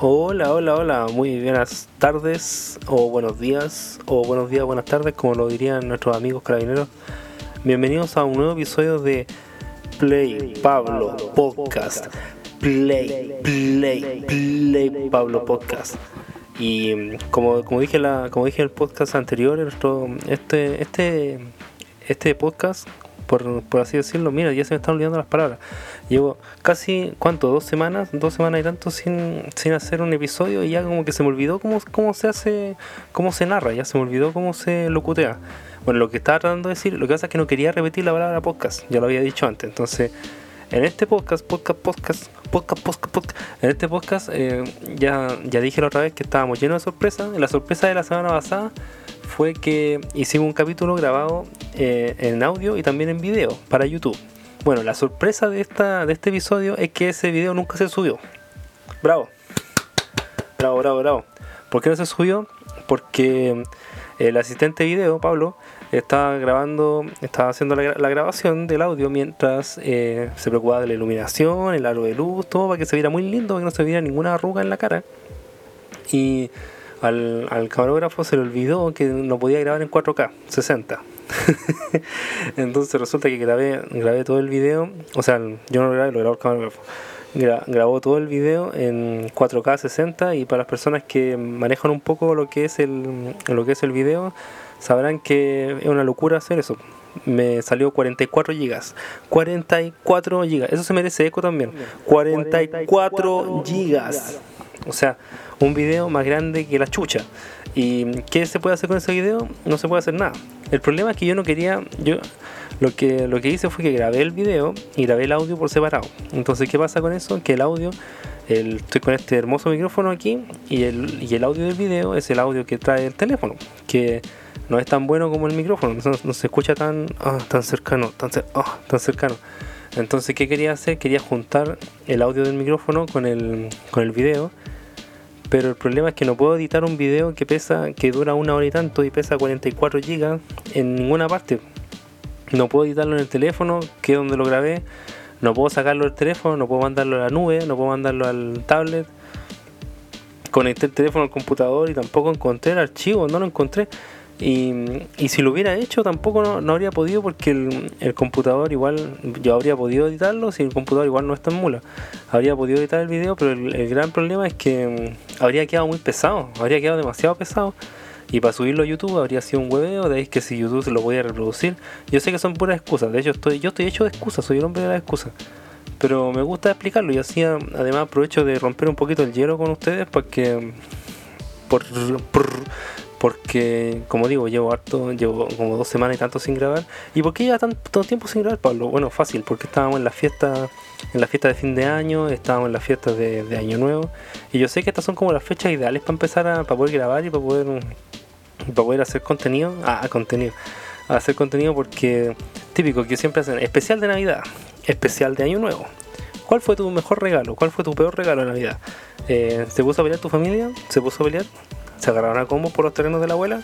Hola, hola, hola, muy buenas tardes o buenos días o buenos días, buenas tardes, como lo dirían nuestros amigos carabineros. Bienvenidos a un nuevo episodio de Play Pablo Podcast. Play, Play, Play Pablo Podcast. Y mm, como, como dije la, como dije en el podcast anterior, nuestro, este, este, este podcast por, por, así decirlo, mira, ya se me están olvidando las palabras. Llevo casi, ¿cuánto? Dos semanas, dos semanas y tanto sin, sin hacer un episodio y ya como que se me olvidó cómo, cómo se hace, cómo se narra, ya se me olvidó cómo se locutea. Bueno, lo que estaba tratando de decir, lo que pasa es que no quería repetir la palabra podcast, ya lo había dicho antes, entonces... En este podcast, podcast, podcast, podcast, podcast, podcast en este podcast eh, ya, ya dije la otra vez que estábamos llenos de sorpresas. La sorpresa de la semana pasada fue que hicimos un capítulo grabado eh, en audio y también en video para YouTube. Bueno, la sorpresa de, esta, de este episodio es que ese video nunca se subió. Bravo. Bravo, bravo, bravo. ¿Por qué no se subió? Porque el asistente de video, Pablo, estaba grabando, estaba haciendo la, la grabación del audio mientras eh, se preocupaba de la iluminación, el aro de luz, todo para que se viera muy lindo, para que no se viera ninguna arruga en la cara. Y al, al, camarógrafo se le olvidó que no podía grabar en 4K 60. Entonces resulta que grabé, grabé todo el video, o sea, yo no lo grabé, lo grabó el camarógrafo. Gra grabó todo el video en 4K 60 y para las personas que manejan un poco lo que es el, lo que es el video, sabrán que es una locura hacer eso. Me salió 44 gigas. 44 gigas. Eso se merece eco también. 44 gigas. O sea, un video más grande que la chucha. ¿Y qué se puede hacer con ese video? No se puede hacer nada. El problema es que yo no quería, yo lo que, lo que hice fue que grabé el video y grabé el audio por separado. Entonces, ¿qué pasa con eso? Que el audio, el, estoy con este hermoso micrófono aquí y el, y el audio del video es el audio que trae el teléfono, que no es tan bueno como el micrófono, no, no se escucha tan, oh, tan cercano, tan, oh, tan cercano. Entonces, ¿qué quería hacer? Quería juntar el audio del micrófono con el, con el video pero el problema es que no puedo editar un video que pesa que dura una hora y tanto y pesa 44 GB en ninguna parte. No puedo editarlo en el teléfono que es donde lo grabé. No puedo sacarlo del teléfono no puedo mandarlo a la nube no puedo mandarlo al tablet. Conecté el teléfono al computador y tampoco encontré el archivo no lo encontré y, si lo hubiera hecho tampoco no, habría podido porque el, computador igual, yo habría podido editarlo si el computador igual no está en mula. Habría podido editar el video, pero el, gran problema es que mm, habría quedado muy pesado, habría quedado demasiado pesado. Y para subirlo a YouTube habría sido un hueveo, de ahí que si YouTube se lo podía reproducir. Yo sé que son puras excusas, de hecho estoy, yo estoy hecho de excusas, soy el hombre de las excusas. Pero me gusta explicarlo y así además aprovecho de romper un poquito el hielo con ustedes porque por, por porque como digo llevo harto llevo como dos semanas y tanto sin grabar y por qué lleva tanto tiempo sin grabar Pablo bueno fácil porque estábamos en la fiesta en la fiesta de fin de año estábamos en la fiesta de, año nuevo y yo sé que estas son como las fechas ideales para empezar a para poder grabar y para poder para poder hacer contenido ah contenido hacer contenido porque típico que siempre hacen especial de navidad especial de año nuevo ¿Cuál fue tu mejor regalo? ¿Cuál fue tu peor regalo de Navidad? Eh, ¿Se puso a pelear tu familia? ¿Se puso a pelear? ¿Se agarraron a combos por los terrenos de la abuela?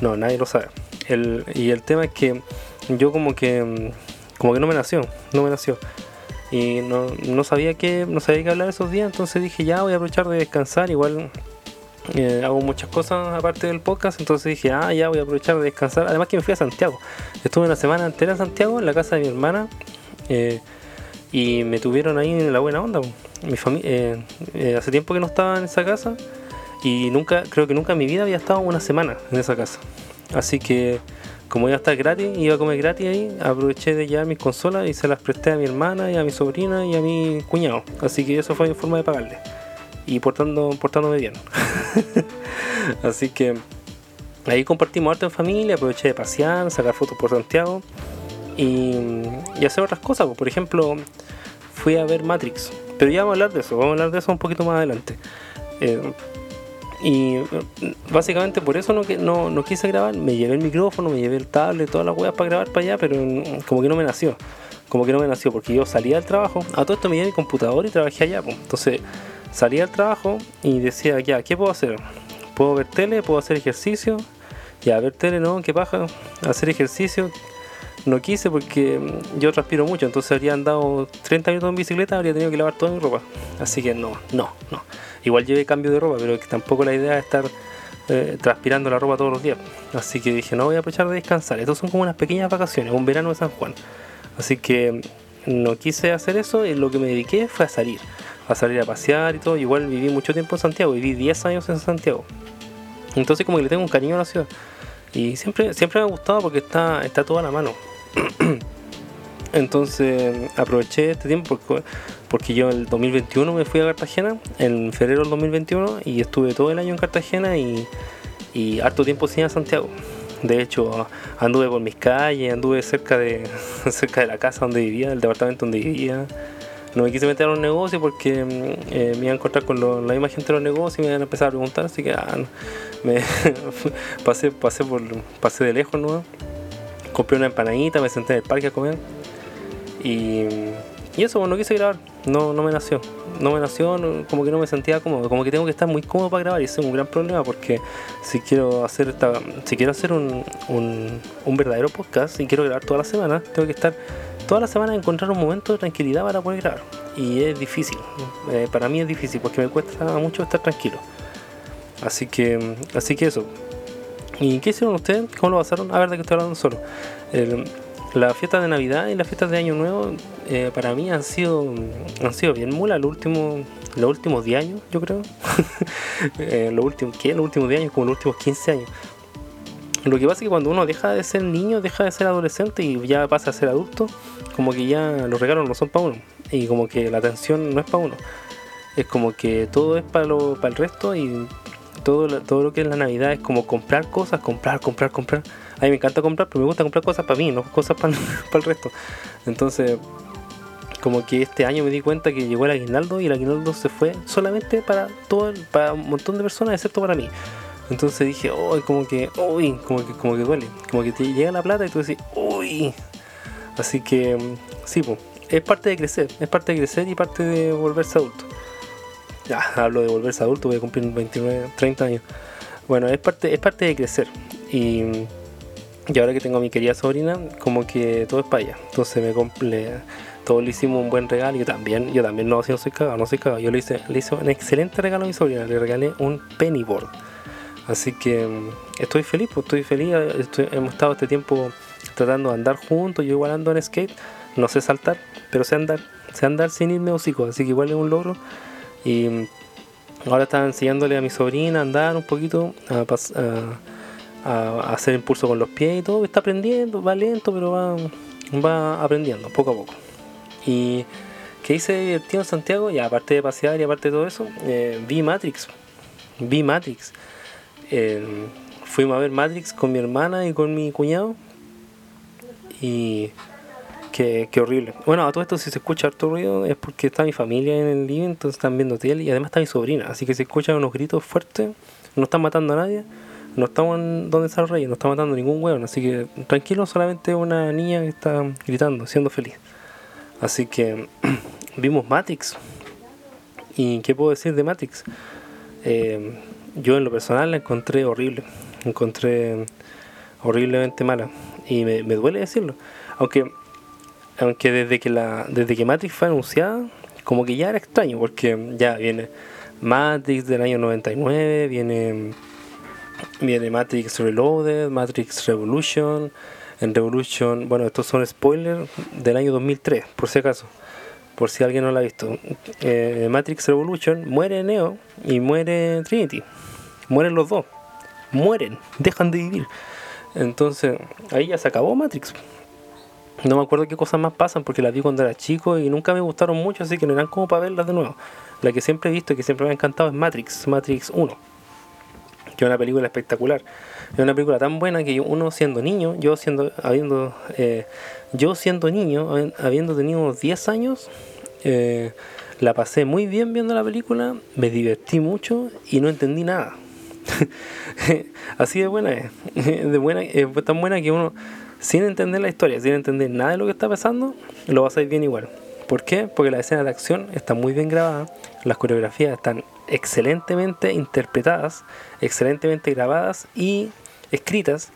No, nadie lo sabe. El, y el tema es que yo como que como que no me nació, no me nació. Y no, no sabía que no sabía qué hablar esos días, entonces dije ya voy a aprovechar de descansar, igual eh, hago muchas cosas aparte del podcast, entonces dije ah ya voy a aprovechar de descansar. Además que me fui a Santiago. Estuve una semana entera en Santiago, en la casa de mi hermana. Eh, y me tuvieron ahí en la buena onda. Mi familia, eh, hace tiempo que no estaba en esa casa y nunca, creo que nunca en mi vida había estado una semana en esa casa. Así que como iba a estar gratis, iba a comer gratis ahí, aproveché de llevar mis consolas y se las presté a mi hermana y a mi sobrina y a mi cuñado. Así que eso fue mi forma de pagarle. Y portando, portándome bien. Así que ahí compartimos arte en familia, aproveché de pasear, sacar fotos por Santiago y, y hacer otras cosas. Por ejemplo, fui a ver Matrix. Pero ya vamos a hablar de eso, vamos a hablar de eso un poquito más adelante. Eh, y básicamente por eso no, no, no, quise grabar. Me llevé el micrófono, me llevé el tablet, todas las weas para grabar para allá, pero como que no me nació. Como que no me nació, porque yo salía del trabajo, a todo esto me llevé mi computador y trabajé allá. Entonces salía del trabajo y decía, ya, ¿qué puedo hacer? ¿Puedo ver tele? ¿Puedo hacer ejercicio? Ya, ver tele, no, ¿qué paja? Hacer ejercicio, no quise porque yo transpiro mucho, entonces habría andado 30 minutos en bicicleta, habría tenido que lavar toda mi ropa. Así que no, no, no. Igual llevé cambio de ropa, pero que tampoco la idea es estar eh, transpirando la ropa todos los días. Así que dije, no voy a aprovechar de descansar. Estos son como unas pequeñas vacaciones, un verano de San Juan. Así que no quise hacer eso y lo que me dediqué fue a salir. A salir a pasear y todo. Igual viví mucho tiempo en Santiago, viví 10 años en Santiago. Entonces como que le tengo un cariño a la ciudad. Y siempre, siempre me ha gustado porque está, está toda a la mano. Entonces aproveché este tiempo porque, porque yo el 2021 me fui a Cartagena, en febrero del 2021, y estuve todo el año en Cartagena y, y harto tiempo sin a Santiago. De hecho, anduve por mis calles, anduve cerca de, cerca de la casa donde vivía, del departamento donde vivía. No me quise meter a un negocio porque mm, eh, me iba a encontrar con la misma gente de los negocios y me iban a empezar a preguntar, así que ah, pasé, pasé, por, pasé de lejos, ¿no? Compré una empanadita, me senté en el parque a comer y, y eso, no quise grabar, no, no me nació. No me nació, como que no me sentía cómodo, como que tengo que estar muy cómodo para grabar y ese es un gran problema porque si quiero hacer esta, si quiero hacer un, un, un verdadero podcast y quiero grabar toda la semana, tengo que estar toda la semana encontrar un momento de tranquilidad para poder grabar. Y es difícil, eh, para mí es difícil porque me cuesta mucho estar tranquilo. Así que, así que eso. ¿Y qué hicieron ustedes? ¿Cómo lo pasaron? A ver, de que estoy hablando solo. Las fiestas de Navidad y las fiestas de Año Nuevo eh, para mí han sido han sido bien mula los últimos los últimos 10 años yo creo. Eh, los últimos ¿qué? los últimos 10 años como los últimos 15 años. Lo que pasa es que cuando uno deja de ser niño deja de ser adolescente y ya pasa a ser adulto como que ya los regalos no son para uno y como que la atención no es para uno. Es como que todo es para lo, para el resto y todo, todo lo que es la Navidad es como comprar cosas comprar comprar comprar a mí me encanta comprar, pero me gusta comprar cosas para mí, no cosas para, el resto. Entonces, como que este año me di cuenta que llegó el aguinaldo y el aguinaldo se fue solamente para todo para un montón de personas excepto para mí. Entonces dije, uy, como que, uy, como que, como que duele, como que te llega la plata y tú decís, uy. Así que, sí, pues, es parte de crecer, es parte de crecer y parte de volverse adulto. Ya, hablo de volverse adulto, voy a cumplir 29, 30 años. Bueno, es parte, es parte de crecer. Y y ahora que tengo a mi querida sobrina, como que todo es para ella. Entonces me compré, todos le hicimos un buen regalo. Yo también, yo también no, soy cagado, no soy cagado. Yo le hice, le hice un excelente regalo a mi sobrina, le regalé un pennyboard. Así que mm, estoy feliz, pues estoy feliz. hemos estado este tiempo tratando de andar juntos. Yo igual ando en skate, no sé saltar, pero sé andar, sé andar sin irme hocico, así que igual es un logro. Y ahora estaba enseñándole a mi sobrina a andar un poquito, a, hacer impulso con los pies y todo, está aprendiendo, va lento, pero va, va aprendiendo poco a poco. Y que hice divertido en Santiago, y aparte de pasear y aparte de todo eso, eh, vi Matrix. Vi Matrix. Fuimos a ver Matrix con mi hermana y con mi cuñado. Y qué, horrible. Bueno, a todo esto si se escucha harto ruido es porque está mi familia en el living, entonces están viendo tele y además está mi sobrina. Así que si escuchan unos gritos fuertes, no están matando a nadie no estamos donde está el rey, no está matando ningún hueón, así que tranquilo, solamente una niña que está gritando, siendo feliz. Así que vimos Matrix. ¿Y qué puedo decir de Matrix? Eh, yo en lo personal la encontré horrible, encontré horriblemente mala y me, duele decirlo. Aunque aunque desde que la desde que Matrix fue anunciada, como que ya era extraño porque ya viene Matrix del año 99, viene Viene Matrix Reloaded, Matrix Revolution. En Revolution, bueno, estos son spoilers del año 2003, por si acaso, por si alguien no lo ha visto. Eh, Matrix Revolution muere Neo y muere Trinity. Mueren los dos. Mueren, dejan de vivir. Entonces, ahí ya se acabó Matrix. No me acuerdo qué cosas más pasan porque las vi cuando era chico y nunca me gustaron mucho, así que no eran como para verlas de nuevo. La que siempre he visto y que siempre me ha encantado es Matrix, Matrix 1 que es una película espectacular. Es una película tan buena que uno siendo niño, yo siendo, habiendo, eh, yo siendo niño, habiendo tenido unos 10 años, eh, la pasé muy bien viendo la película, me divertí mucho y no entendí nada. Así de buena es, de buena, es tan buena que uno, sin entender la historia, sin entender nada de lo que está pasando, lo hacer bien igual. ¿Por qué? Porque las escenas de acción están muy bien grabadas, las coreografías están excelentemente interpretadas, excelentemente grabadas y escritas.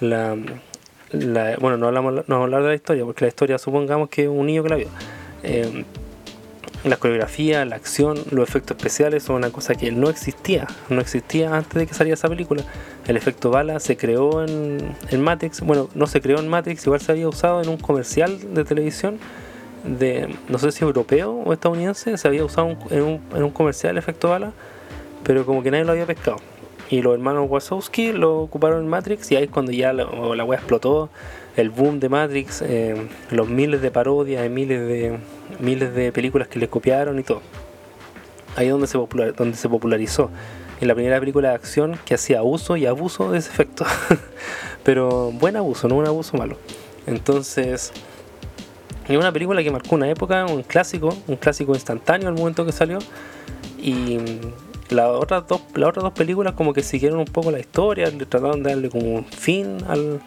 La, bueno, no, hablamos, no hablar de la historia, porque la historia supongamos que es un niño que la vio. Eh, la coreografía, la acción, los efectos especiales son una cosa que no existía, no existía antes de que saliera esa película. El efecto bala se creó en, en Matrix, bueno, no se creó en Matrix, igual se había usado en un comercial de televisión de, no sé si europeo o estadounidense, se había usado en, un, en un comercial el efecto bala, pero como que nadie lo había pescado. Y los hermanos Wazowski lo ocuparon en Matrix y ahí es cuando ya la, la wea explotó, el boom de Matrix, eh, los miles de parodias, miles de miles de películas que le copiaron y todo. Ahí es donde se, popular, donde se popularizó. En la primera película de acción que hacía uso y abuso de ese efecto. Pero buen abuso, no un abuso malo. Entonces, es una película que marcó una época, un clásico, un clásico instantáneo al momento que salió. Y las otras dos, las otras dos películas como que siguieron un poco la historia, trataron de darle como un fin al,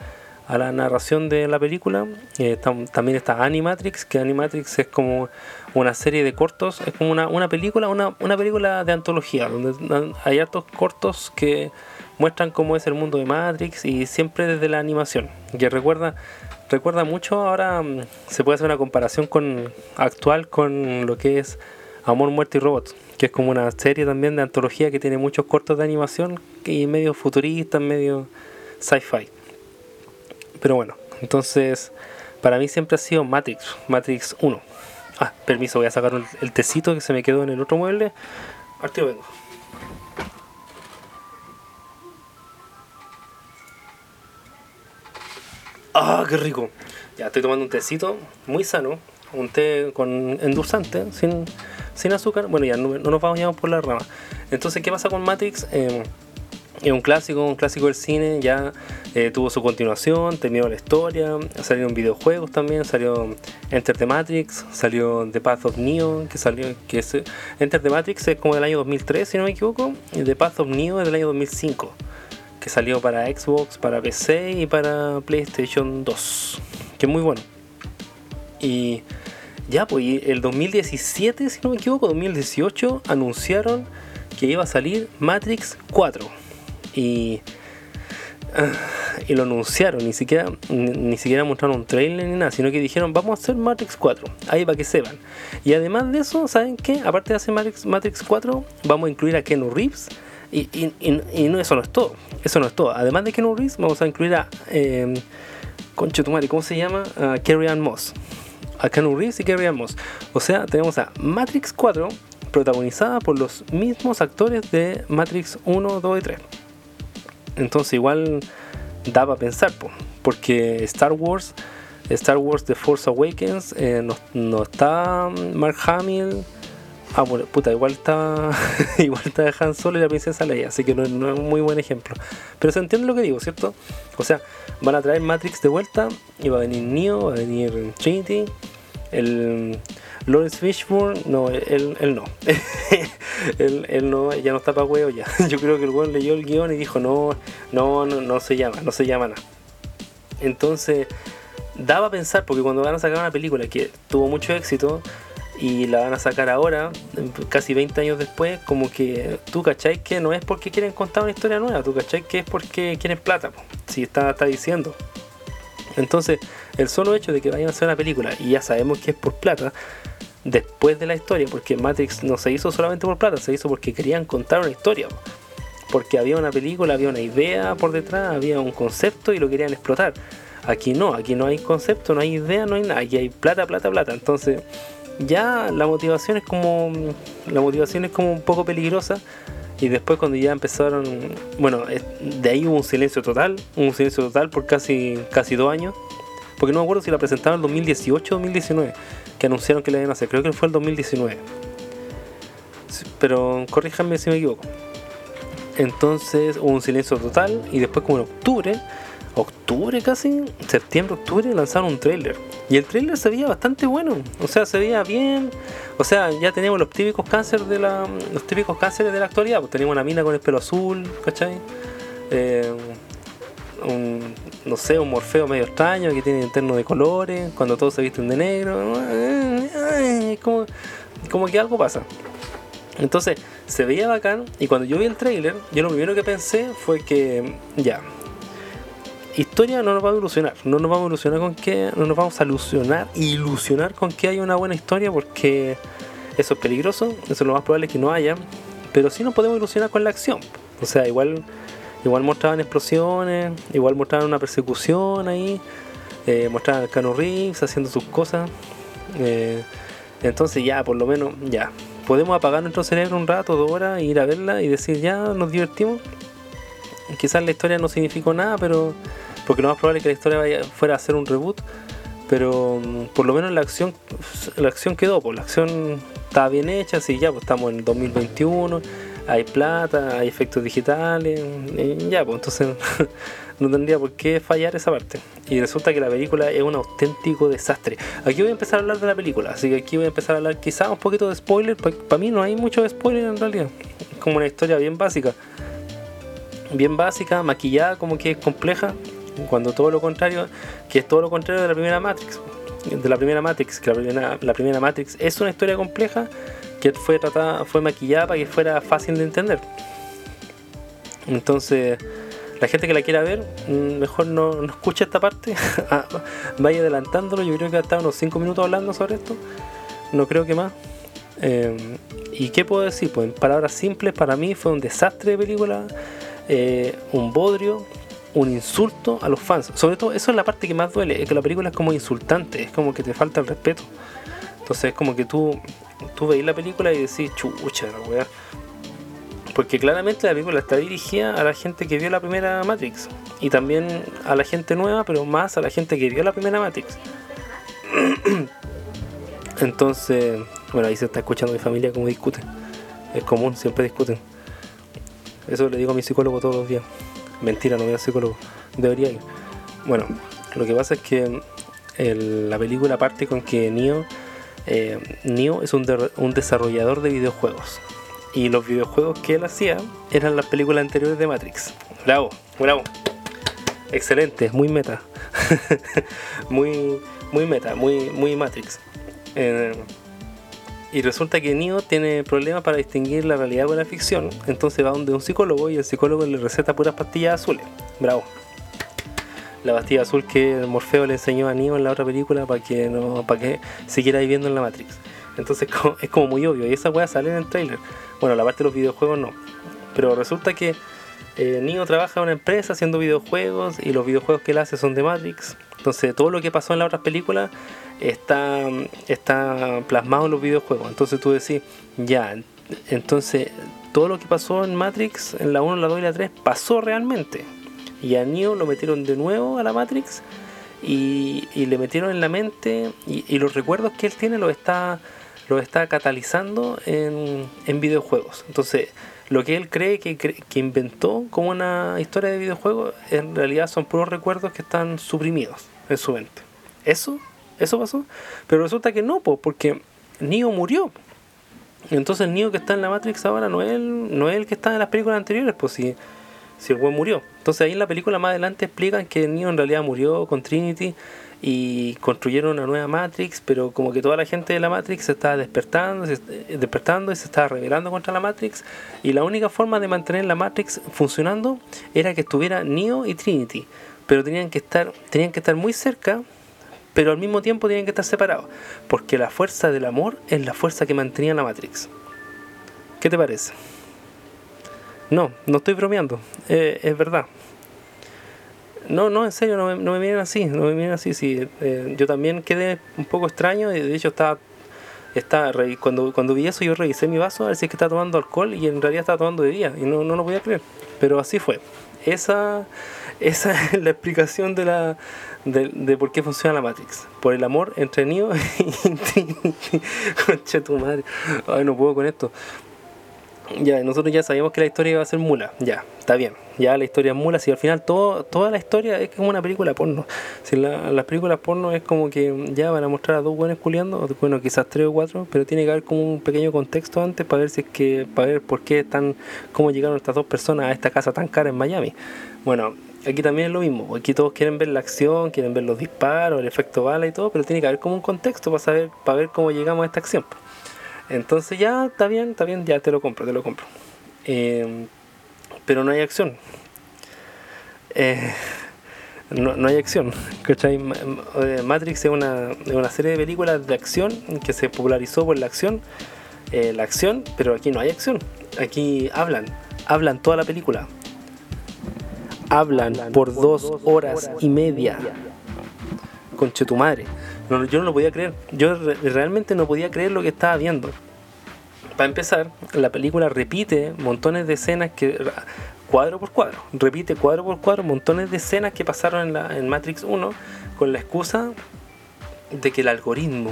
a la narración de la película. Eh, también está Animatrix, que Animatrix es como una serie de cortos, es como una, una película, una, una película de antología, donde hay hartos cortos que muestran cómo es el mundo de Matrix y siempre desde la animación, que recuerda recuerda mucho ahora mm, se puede hacer una comparación con actual con lo que es Amor, Muerte y Robots, que es como una serie también de antología que tiene muchos cortos de animación y medio futuristas, medio sci-fi. Pero bueno, entonces para mí siempre ha sido Matrix, Matrix 1. Ah, permiso, voy a sacar el, tecito que se me quedó en el otro mueble. Ahorita vengo. ¡Ah, qué rico! Ya estoy tomando un tecito muy sano, un té con endulzante, sin, sin azúcar. Bueno, ya no, nos vamos por la rama. Entonces, ¿qué pasa con Matrix? Eh, es un clásico, un clásico del cine, ya eh, tuvo su continuación, terminó la historia, salieron videojuegos también, salió Enter the Matrix, salió The Path of Neo, que salió, que es, Enter the Matrix es como del año 2003 si no me equivoco, y The Path of Neo es del año 2005, que salió para Xbox, para PC y para PlayStation 2, que es muy bueno. Y ya, pues el 2017, si no me equivoco, 2018, anunciaron que iba a salir Matrix 4 y, ah, y lo anunciaron, ni siquiera, ni, siquiera mostraron un trailer ni nada, sino que dijeron vamos a hacer Matrix 4, ahí para que sepan. Y además de eso, ¿saben qué? Aparte de hacer Matrix, Matrix 4, vamos a incluir a Kenu Reeves. Y, y, no, eso no es todo, eso no es todo. Además de Kenu Reeves, vamos a incluir a... Eh, ¿cómo se llama? A Ann Moss. A Kenu Reeves y Carrie Moss. O sea, tenemos a Matrix 4 protagonizada por los mismos actores de Matrix 1, 2 y 3. Entonces igual daba a pensar, porque Star Wars, Star Wars The Force Awakens, eh, no, está Mark Hamill. Ah, bueno, puta, igual está igual está Han Solo y la princesa Leia, así que no, es un muy buen ejemplo. Pero se entiende lo que digo, ¿cierto? O sea, van a traer Matrix de vuelta y va a venir Neo, va a venir Trinity, el Lawrence Fishburne, no, él, él no. él, no, ya no está para huevo ya. Yo creo que el weón leyó el guion y dijo, no, no, no, no se llama, no se llama nada. Entonces, daba a pensar, porque cuando van a sacar una película que tuvo mucho éxito y la van a sacar ahora, casi 20 años después, como que tú cacháis que no es porque quieren contar una historia nueva, tú cacháis que es porque quieren plata, si está, está diciendo. Entonces, el solo hecho de que vayan a hacer una película y ya sabemos que es por plata, después de la historia, porque Matrix no se hizo solamente por plata, se hizo porque querían contar una historia. Porque había una película, había una idea por detrás, había un concepto y lo querían explotar. Aquí no, aquí no hay concepto, no hay idea, no hay nada, aquí hay plata, plata, plata. Entonces, ya la motivación es como la motivación es como un poco peligrosa y después cuando ya empezaron bueno de ahí hubo un silencio total un silencio total por casi casi dos años porque no me acuerdo si la presentaron en 2018 o 2019 que anunciaron que la iban a hacer. Creo que fue el 2019. Pero corríjanme si me equivoco. Entonces hubo un silencio total y después como en octubre, octubre casi, septiembre, octubre, lanzaron un trailer. Y el trailer se veía bastante bueno. O sea, se veía bien. O sea, ya tenemos los típicos cánceres de la. los típicos cánceres de la actualidad. Pues tenemos una mina con el pelo azul, ¿cachai? Eh, un, no sé, un morfeo medio extraño que tiene interno de colores, cuando todos se visten de negro, como, como que algo pasa. Entonces se veía bacán y cuando yo vi el trailer, yo lo primero que pensé fue que ya, historia no nos va a ilusionar, no nos vamos a ilusionar con que, no nos vamos a ilusionar, ilusionar con que haya una buena historia porque Eso es peligroso, eso es lo más probable que no haya, pero sí nos podemos ilusionar con la acción. O sea, igual, igual mostraban explosiones, igual mostraban una persecución ahí, eh, mostraban al Cano Reeves haciendo sus cosas. Eh, entonces ya, por lo menos, ya. Podemos apagar nuestro cerebro un rato, dos horas, ir a verla y decir, ya, nos divertimos. Quizás la historia no significó nada, pero... Porque lo más probable es que la historia vaya, fuera a hacer un reboot. Pero mm, por lo menos la acción, la acción quedó, pues la acción está bien hecha, así ya, pues estamos en 2021, hay plata, hay efectos digitales, y ya, pues entonces no tendría por qué fallar esa parte. Y resulta que la película es un auténtico desastre. Aquí voy a empezar a hablar de la película, así que aquí voy a empezar a hablar quizás un poquito de spoiler, para mí no hay mucho spoiler en realidad, es como una historia bien básica. Bien básica, maquillada, como que es compleja, cuando todo lo contrario, que es todo lo contrario de la primera Matrix de la primera Matrix, que la primera, la primera Matrix es una historia compleja que fue tratada, fue maquillada para que fuera fácil de entender. Entonces, la gente que la quiera ver, mm, mejor no, no escuche esta parte, ah, vaya adelantándolo. Yo creo que hasta unos 5 minutos hablando sobre esto, no creo que más. Eh, ¿Y qué puedo decir? Pues en palabras simples, para mí fue un desastre de película, eh, un bodrio, un insulto a los fans. Sobre todo, eso es la parte que más duele, es que la película es como insultante, es como que te falta el respeto. Entonces es como que tú, tú veis la película y decís, chucha, la weá. Porque claramente la película está dirigida a la gente que vio la primera Matrix. Y también a la gente nueva, pero más a la gente que vio la primera Matrix. Entonces, bueno, ahí se está escuchando mi familia como discuten. Es común, siempre discuten. Eso le digo a mi psicólogo todos los días. Mentira, no voy a psicólogo. Debería ir. Bueno, lo que pasa es que la película parte con que Neo, eh, Neo es un, un desarrollador de videojuegos. Y los videojuegos que él hacía eran las películas anteriores de Matrix. Bravo, bravo. Excelente, muy meta. muy, muy meta, muy, muy Matrix. Eh, y resulta que Neo tiene problemas para distinguir la realidad con la ficción. Entonces va donde un psicólogo y el psicólogo le receta puras pastillas azules. Bravo. La pastilla azul que Morfeo le enseñó a Neo en la otra película para que no para que siguiera viviendo en la Matrix. Entonces es como muy obvio. Y esa weá sale en el trailer. Bueno, la parte de los videojuegos no. Pero resulta que eh, trabaja en una empresa haciendo videojuegos y los videojuegos que él hace son de Matrix. Entonces todo lo que pasó en las otras películas está, está plasmado en los videojuegos. Entonces tú decís, ya, entonces todo lo que pasó en Matrix, en la 1, la 2 y la 3, pasó realmente. Y a Neo lo metieron de nuevo a la Matrix y, le metieron en la mente y, los recuerdos que él tiene los está, está catalizando en, en videojuegos. Entonces, lo que él cree que, que inventó como una historia de videojuegos, en realidad son puros recuerdos que están suprimidos en su mente. Eso eso pasó. Pero resulta que no, porque Neo murió. Entonces el Neo que está en la Matrix ahora no es el, no que está en las películas anteriores, pues si, si el buen murió. Entonces ahí en la película más adelante explican que Neo en realidad murió con Trinity y construyeron una nueva Matrix, pero como que toda la gente de la Matrix se estaba despertando, se, despertando y se estaba rebelando contra la Matrix. Y la única forma de mantener la Matrix funcionando era que estuviera Neo y Trinity. Pero tenían que estar, tenían que estar muy cerca pero al mismo tiempo tienen que estar separados, porque la fuerza del amor es la fuerza que mantenía la Matrix. ¿Qué te parece? No, no estoy bromeando, eh, es verdad. No, no, en serio, no me, no me miren así, no me miren así. Sí, eh, yo también quedé un poco extraño de hecho estaba, estaba cuando, cuando vi eso yo revisé mi vaso a ver si es que estaba tomando alcohol y en realidad estaba tomando bebida y no, no lo podía creer. Pero así fue. Esa, esa es la explicación de la, de, de, por qué funciona la Matrix. Por el amor entre Neo y Concha tu madre. Ay, no puedo con esto. Ya, nosotros ya sabíamos que la historia iba a ser mula. Ya, está bien. Ya la historia es mula. Si al final toda la historia es como una película porno. Si la, las películas porno es como que ya van a mostrar a dos buenos culiando, bueno, quizás tres o cuatro, pero tiene que haber como un pequeño contexto antes para ver si es que, para ver por qué están, cómo llegaron estas dos personas a esta casa tan cara en Miami. Bueno, aquí también es lo mismo. Aquí todos quieren ver la acción, quieren ver los disparos, el efecto bala y todo, pero tiene que haber como un contexto para saber, para ver cómo llegamos a esta acción. Entonces ya está bien, está bien, ya te lo compro, te lo compro. Eh, pero no hay acción. Eh, no, no, hay acción. Eh, Matrix es una, es una serie de películas de acción que se popularizó por la acción eh, la acción, pero aquí no hay acción. Aquí hablan, hablan toda la película. Hablan por dos horas y media. Conche tu madre. No, yo no lo podía creer. Yo realmente no podía creer lo que estaba viendo. Para empezar, la película repite montones de escenas que cuadro por cuadro, repite cuadro por cuadro montones de escenas que pasaron en, la, en Matrix 1 con la excusa de que el algoritmo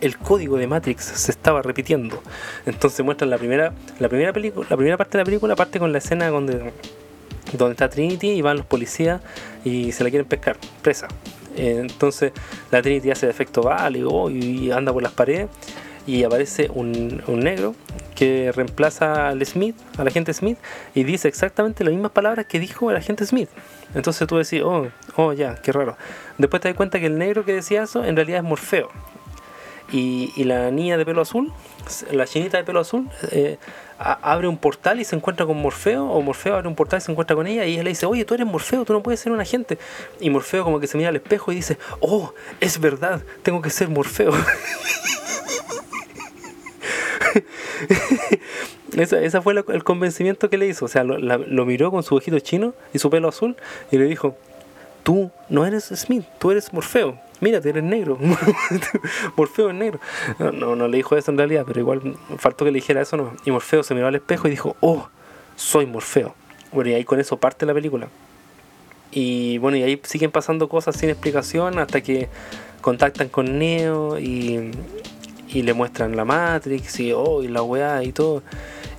el código de Matrix se estaba repitiendo. Entonces muestran la primera, la primera película, la primera parte de la película parte con la escena donde, donde está Trinity y van los policías y se la quieren pescar, presa. Entonces la Trinity hace el efecto válido y anda por las paredes y aparece un, un, negro que reemplaza al Smith, al agente Smith, y dice exactamente las mismas palabras que dijo el agente Smith. Entonces tú decís, oh, oh, ya, qué raro. Después te das cuenta que el negro que decía eso en realidad es Morfeo. Y, la niña de pelo azul, la chinita de pelo azul, eh, abre un portal y se encuentra con Morfeo, o Morfeo abre un portal y se encuentra con ella, y ella le dice, oye, tú eres Morfeo, tú no puedes ser un agente. Y Morfeo como que se mira al espejo y dice, oh, es verdad, tengo que ser Morfeo. esa, fue el convencimiento que le hizo. O sea, lo, miró con su ojito chino y su pelo azul y le dijo, tú no eres Smith, tú eres Morfeo mírate, eres negro. Morfeo es negro. No, no, le dijo eso en realidad, pero igual faltó que le dijera eso. No. Y Morfeo se miró al espejo y dijo, oh, soy Morfeo. Bueno, y ahí con eso parte la película. Y bueno, y ahí siguen pasando cosas sin explicación hasta que contactan con Neo y, y le muestran la Matrix y, oh, y la weá y todo.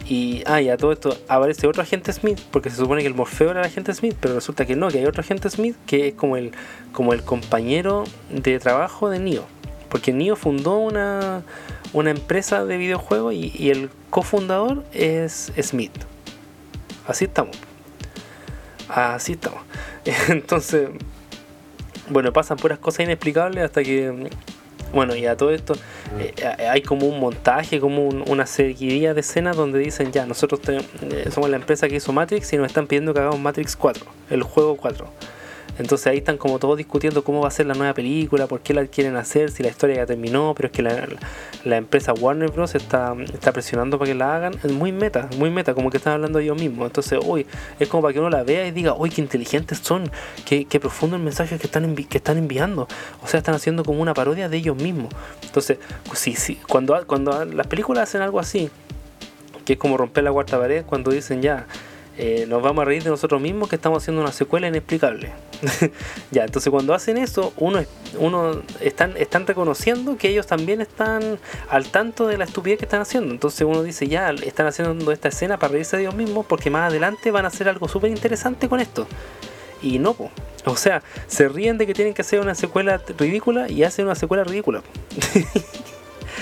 Y, ah, y a todo esto aparece otro agente Smith, porque se supone que el Morfeo era el agente Smith, pero resulta que no, que hay otro agente Smith que es como el, como el compañero de trabajo de Neo. Porque Neo fundó una, una empresa de videojuegos y, el cofundador es Smith. Así estamos. Así estamos. Entonces, bueno, pasan puras cosas inexplicables hasta que bueno, y a todo esto eh, eh, hay como un montaje, como una seguidilla de escenas donde dicen, ya, nosotros eh, somos la empresa que hizo Matrix y nos están pidiendo que hagamos Matrix 4, el juego 4. Entonces ahí están como todos discutiendo cómo va a ser la nueva película, por qué la quieren hacer, si la historia ya terminó, pero es que la, empresa Warner Bros. Está, presionando para que la hagan. Es muy meta, muy meta, como que están hablando ellos mismos. Entonces, hoy es como para que uno la vea y diga, uy, qué inteligentes son, qué, qué profundo el mensaje que están, que están enviando. O sea, están haciendo como una parodia de ellos mismos. Entonces, sí, sí, cuando, cuando las películas hacen algo así, que es como romper la cuarta pared, cuando dicen ya, eh, nos vamos a reír de nosotros mismos que estamos haciendo una secuela inexplicable. ya, entonces cuando hacen eso, uno, uno están, están reconociendo que ellos también están al tanto de la estupidez que están haciendo. Entonces uno dice, ya, están haciendo esta escena para reírse de ellos mismos porque más adelante van a hacer algo súper interesante con esto. Y no, o sea, se ríen de que tienen que hacer una secuela ridícula y hacen una secuela ridícula.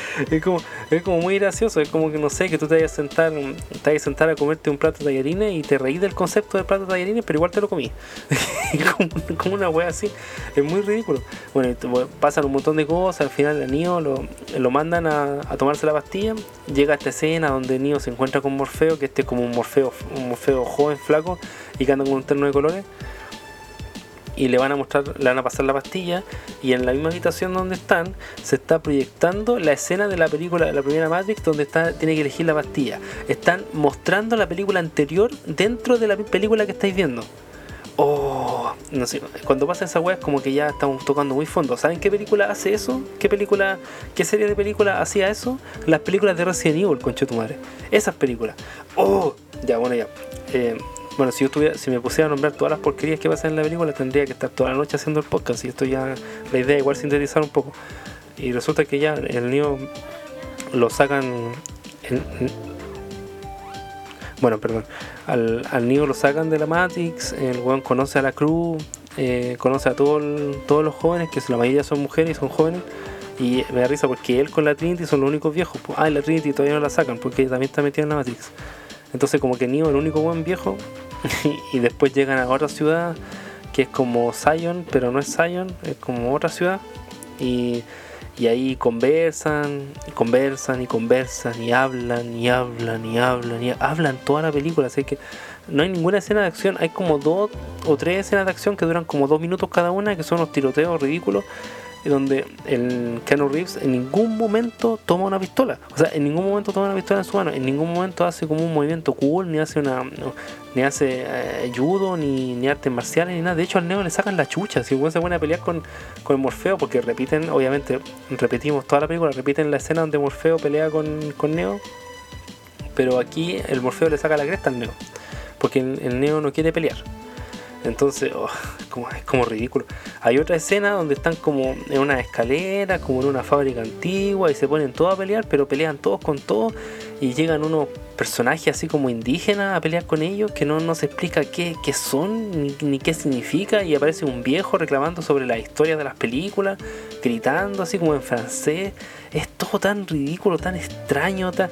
es como, es como muy gracioso, es como que no sé, que tú te vayas a sentar, te vayas a sentar a comerte un plato de tallarines y te reís del concepto del plato de tallarines, pero igual te lo comí. como, una wea así, es muy ridículo. Bueno, pasan un montón de cosas, al final Nio lo, lo mandan a, a, tomarse la pastilla, llega a esta escena donde Nio se encuentra con Morfeo, que este es como un Morfeo, un Morfeo joven, flaco, y que anda con un terno de colores y le van a mostrar, le van a pasar la pastilla y en la misma habitación donde están se está proyectando la escena de la película de la primera Matrix donde está, tiene que elegir la pastilla. Están mostrando la película anterior dentro de la película que estáis viendo. Oh, no sé, cuando pasa esa weá es como que ya estamos tocando muy fondo. ¿Saben qué película hace eso? ¿Qué película, qué serie de película hacía eso? Las películas de Resident Evil, concho tu madre. Esas películas. Oh, ya, bueno, ya. Eh, bueno, si yo tuviera, si me pusiera a nombrar todas las porquerías que pasan en la película, tendría que estar toda la noche haciendo el podcast. Y esto ya, la idea igual sintetizar un poco. Y resulta que ya el niño lo sacan. bueno, perdón. Al, al niño lo sacan de la Matrix. El weón conoce a la cruz. Eh, conoce a todo todos los jóvenes, que la mayoría son mujeres y son jóvenes. Y me da risa porque él con la Trinity son los únicos viejos. Ah, la Trinity todavía no la sacan porque también está metida en la Matrix. Entonces como que Neo, el único buen viejo, y después llegan a otra ciudad que es como Zion, pero no es Zion, es como otra ciudad. Y, ahí conversan, y conversan, y conversan, y hablan, y hablan, y hablan, y hablan toda la película. Así que no hay ninguna escena de acción, hay como dos o tres escenas de acción que duran como dos minutos cada una, que son los tiroteos ridículos. Donde el Keanu Reeves en ningún momento toma una pistola. O sea, en ningún momento toma una pistola en su mano. En ningún momento hace como un movimiento cool, ni hace una. ni hace eh, judo, ni, ni artes marciales, ni nada. De hecho, al Neo le sacan la chucha. Si el se pone a pelear con, con el Morfeo, porque repiten, obviamente, repetimos toda la película, repiten la escena donde Morfeo pelea con, con Neo. Pero aquí el Morfeo le saca la cresta al Neo. Porque el Neo no quiere pelear. Entonces, oh, como, es como ridículo. Hay otra escena donde están como en una escalera, como en una fábrica antigua, y se ponen todos a pelear, pero pelean todos con todos, y llegan unos personajes así como indígenas a pelear con ellos, que no, se explica qué, son, ni, ni, qué significa, y aparece un viejo reclamando sobre la historia de las películas, gritando así como en francés. Es todo tan ridículo, tan extraño, tan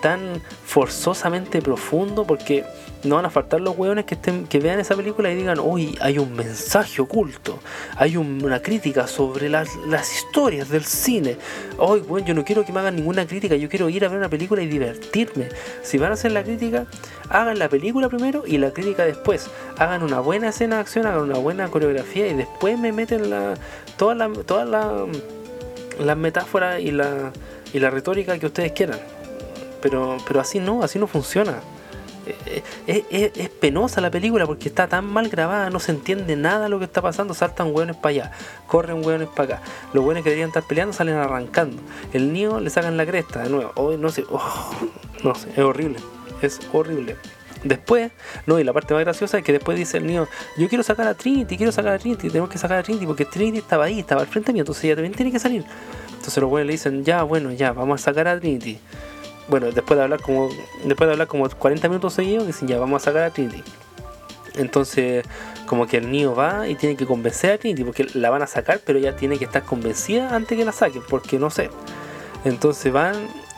tan forzosamente profundo porque no van a faltar los hueones que, estén, que vean esa película y digan, uy, hay un mensaje oculto, hay una crítica sobre las, historias del cine. Hoy, bueno, yo no quiero que me hagan ninguna crítica, yo quiero ir a ver una película y divertirme. Si van a hacer la crítica, hagan la película primero y la crítica después. Hagan una buena escena de acción, hagan una buena coreografía y después me meten la, todas las toda la, la metáforas y la, y la retórica que ustedes quieran pero, pero así no, así no funciona. Eh, eh, es, penosa la película porque está tan mal grabada, no se entiende nada lo que está pasando, saltan hueones para allá, corren hueones para acá. Los hueones que deberían estar peleando salen arrancando. El niño le sacan la cresta de nuevo. Oh, no sé, oh, no sé, es horrible, es horrible. Después, no, y la parte más graciosa es que después dice el niño, yo quiero sacar a Trinity, quiero sacar a Trinity, tenemos que sacar a Trinity porque Trinity estaba ahí, estaba al frente mío, entonces ella también tiene que salir. Entonces los hueones le dicen, ya, bueno, ya, vamos a sacar a Trinity bueno, después de hablar como después de hablar como 40 minutos seguidos, dicen ya vamos a sacar a Trinity. Entonces, como que el niño va y tiene que convencer a Trinity, porque la van a sacar, pero ella tiene que estar convencida antes que la saquen, porque no sé. Entonces van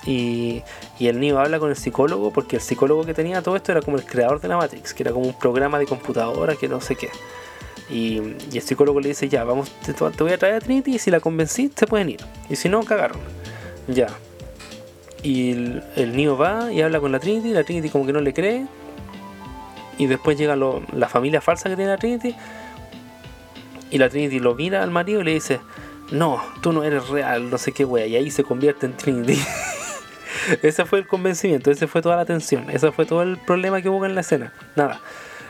y, el niño habla con el psicólogo, porque el psicólogo que tenía todo esto era como el creador de la Matrix, que era como un programa de computadora que no sé qué. Y, el psicólogo le dice, ya, vamos, te, te, voy a traer a Trinity y si la convencí, se pueden ir. Y si no, cagaron. Ya, y el, el va y habla con la Trinity, la Trinity como que no le cree. Y después llega la familia falsa que tiene la Trinity. Y la Trinity lo mira al marido y le dice, no, tú no eres real, no sé qué wea. Y ahí se convierte en Trinity. ese fue el convencimiento, ese fue toda la tensión, ese fue todo el problema que hubo en la escena. Nada.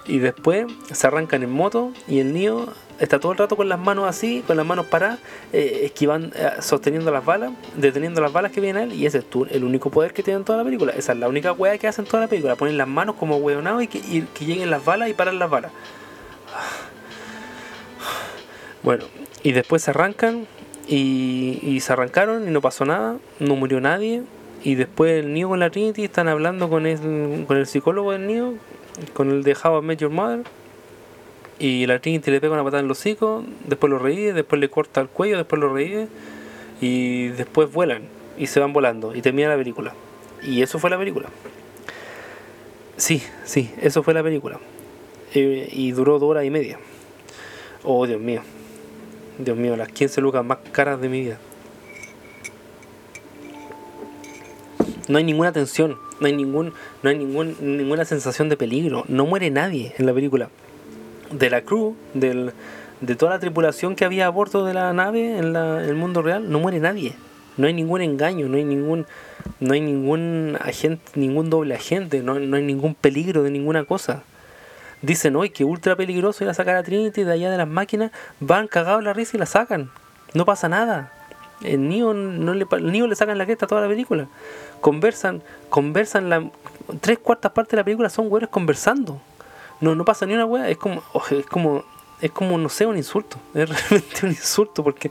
Y después se arrancan en moto y el niño está todo el rato con las manos así, con las manos paradas, eh, esquivando, eh, sosteniendo las balas, deteniendo las balas que vienen a él, y ese es el único poder que tiene en toda la película. Esa es la única wea que hacen en toda la película, ponen las manos como hueonados y que, y que lleguen las balas y parar las balas. Bueno, y después se arrancan y, se arrancaron y no pasó nada, no murió nadie. Y después el niño con la Trinity están hablando con el, con el psicólogo del niño, con el de How I Your Mother y la Trinity le pega una patada en los hocico, después lo reíe, después le corta el cuello, después lo reíe y después vuelan y se van volando y termina la película. Y eso fue la película. Sí, sí, eso fue la película. Eh, y duró dos horas y media. Oh, Dios mío. Dios mío, las 15 lucas más caras de mi vida. No hay ninguna tensión, no hay ningún, no hay ningún, ninguna sensación de peligro, no muere nadie en la película de la crew, del, de toda la tripulación que había a bordo de la nave en, la, el mundo real, no muere nadie. No hay ningún engaño, no hay ningún, no hay ningún agente, ningún doble agente, no, no hay ningún peligro de ninguna cosa. Dicen hoy que ultra peligroso ir a sacar a Trinity de allá de las máquinas, van cagados la risa y la sacan. No pasa nada. El Neo, no le, el le sacan la cresta a toda la película. Conversan, conversan la tres cuartas partes de la película son güeyes conversando no, no pasa ni una weá, es como, es como, es como, no sé, un insulto, es realmente un insulto, porque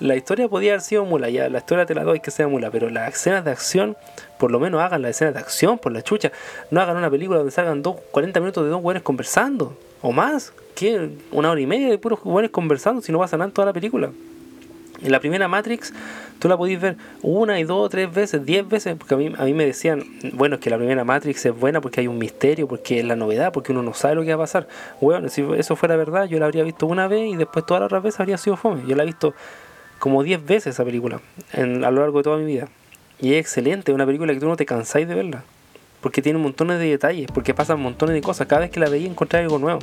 la historia podía haber sido mula, ya la historia te la doy que sea mula, pero las escenas de acción, por lo menos hagan las escenas de acción, por la chucha, no hagan una película donde salgan dos, 40 minutos de dos weones conversando, o más, que una hora y media de puros weones conversando, si no pasa nada en toda la película. En la primera Matrix, tú la podéis ver una y dos, tres veces, diez veces, porque a mí, a mí me decían, bueno, es que la primera Matrix es buena porque hay un misterio, porque es la novedad, porque uno no sabe lo que va a pasar. Bueno, si eso fuera verdad, yo la habría visto una vez y después todas las otras veces habría sido fome. Yo la he visto como diez veces esa película a lo largo de toda mi vida. Y es excelente, es una película que tú no te cansáis de verla. Porque tiene montones de detalles, porque pasan montones de cosas. Cada vez que la veía encontré algo nuevo.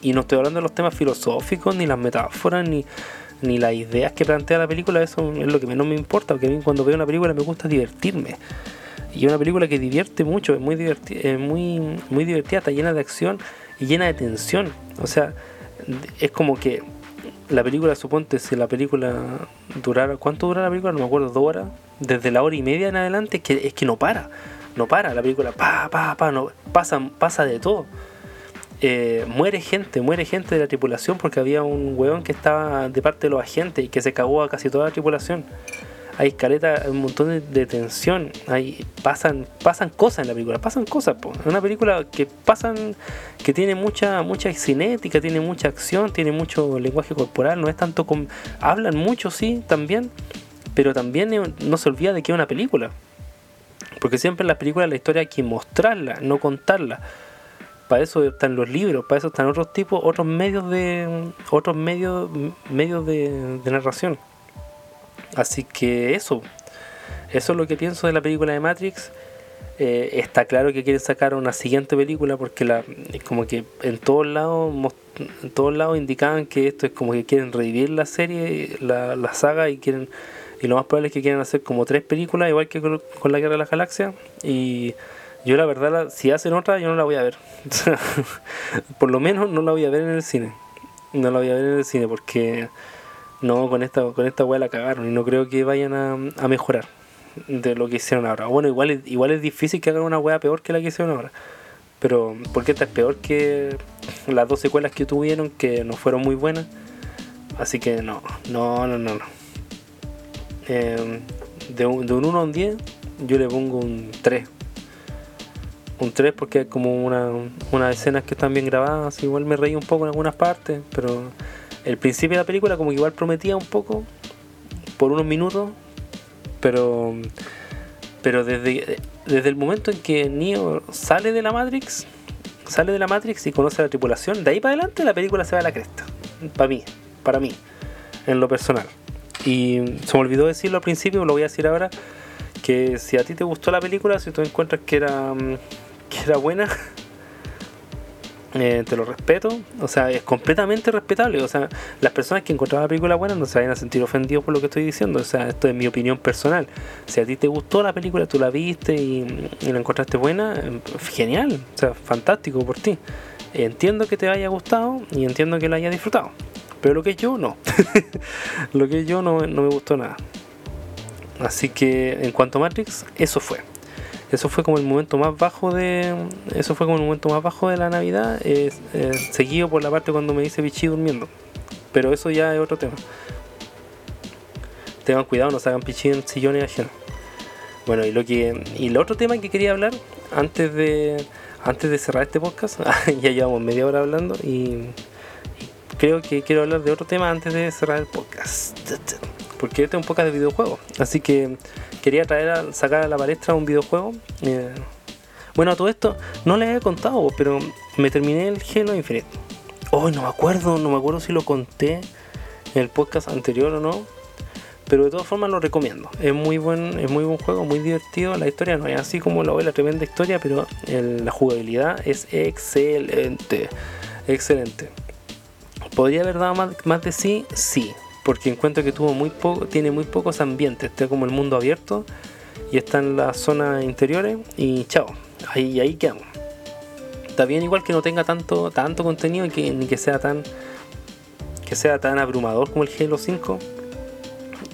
Y no estoy hablando de los temas filosóficos, ni las metáforas, ni, ni las ideas que plantea la película, eso es lo que menos me importa, porque a mí cuando veo una película me gusta divertirme. Y es una película que divierte mucho, es muy, divertida, está llena de acción y llena de tensión. O sea, es como que la película, suponte, si la película durara, ¿cuánto dura la película? No me acuerdo, dos horas. Desde la hora y media en adelante, es que, es que no para, no para la película, pa, pa, pa, no, pasa, pasa de todo. Eh, muere gente, muere gente de la tripulación porque había un weón que estaba de parte de los agentes y que se cagó a casi toda la tripulación. Hay escaleta, un montón de, tensión, hay, pasan, pasan cosas en la película, pasan cosas, es una película que pasan, que tiene mucha, mucha cinética, tiene mucha acción, tiene mucho lenguaje corporal, no es tanto con, hablan mucho sí también, pero también no se olvida de que es una película. Porque siempre en las películas la historia hay que mostrarla, no contarla para eso están los libros, para eso están otros tipos, otros medios de otros medios medios de, narración. Así que eso, eso es lo que pienso de la película de Matrix. Eh, está claro que quieren sacar una siguiente película porque la como que en todos lados en todos lados indicaban que esto es como que quieren revivir la serie, la, la saga y quieren y lo más probable es que quieran hacer como tres películas igual que con, con la Guerra de las Galaxias y yo la verdad, si hacen otra, yo no la voy a ver. Por lo menos no la voy a ver en el cine. No la voy a ver en el cine porque no, con esta, con esta weá la cagaron y no creo que vayan a, mejorar de lo que hicieron ahora. Bueno, igual, igual es difícil que hagan una weá peor que la que hicieron ahora. Pero porque esta es peor que las dos secuelas que tuvieron que no fueron muy buenas. Así que no, no, no, no. no. Eh, de, un, de un 1 a un 10 yo le pongo un 3 un 3 porque es como una, unas escenas que están bien grabadas, igual me reí un poco en algunas partes, pero el principio de la película como que igual prometía un poco por unos minutos, pero pero desde, desde el momento en que Neo sale de la Matrix, sale de la Matrix y conoce a la tripulación, de ahí para adelante la película se va a la cresta, para mí, para mí, en lo personal. Y se me olvidó decirlo al principio, lo voy a decir ahora, que si a ti te gustó la película, si tú encuentras que era mm, que era buena, eh, te lo respeto. O sea, es completamente respetable. O sea, las personas que encontraban la película buena no se vayan a sentir ofendidos por lo que estoy diciendo. O sea, esto es mi opinión personal. Si a ti te gustó la película, tú la viste y, la encontraste buena, genial. O sea, fantástico por ti. Entiendo que te haya gustado y entiendo que la haya disfrutado. Pero lo que yo, no. lo que yo no, no me gustó nada. Así que en cuanto a Matrix, eso fue. Eso fue como el momento más bajo de eso fue como el momento más bajo de la navidad seguido por la parte cuando me dice bichi durmiendo. Pero eso ya es otro tema. Tengan cuidado no se hagan pichi en sillones ajenos. Bueno y lo que y el otro tema que quería hablar antes de antes de cerrar este podcast ya llevamos media hora hablando y creo que quiero hablar de otro tema antes de cerrar el podcast porque este es un podcast de videojuegos así que quería traer sacar a la palestra un videojuego. Eh, bueno, todo esto no les he contado, pero me terminé el Halo Infinite. Hoy no me acuerdo, no me acuerdo si lo conté en el podcast anterior o no. Pero de todas formas lo recomiendo. Es muy buen, es muy buen juego, muy divertido. La historia no es así como ve la tremenda historia, pero la jugabilidad es excelente. Excelente. ¿Podría haber dado más, más de sí? Sí porque encuentro que tuvo muy poco, tiene muy pocos ambientes, está como el mundo abierto y está en las zonas interiores y chao, ahí, ahí quedamos. Está bien igual que no tenga tanto, tanto contenido y que, ni que sea tan que sea tan abrumador como el Halo 5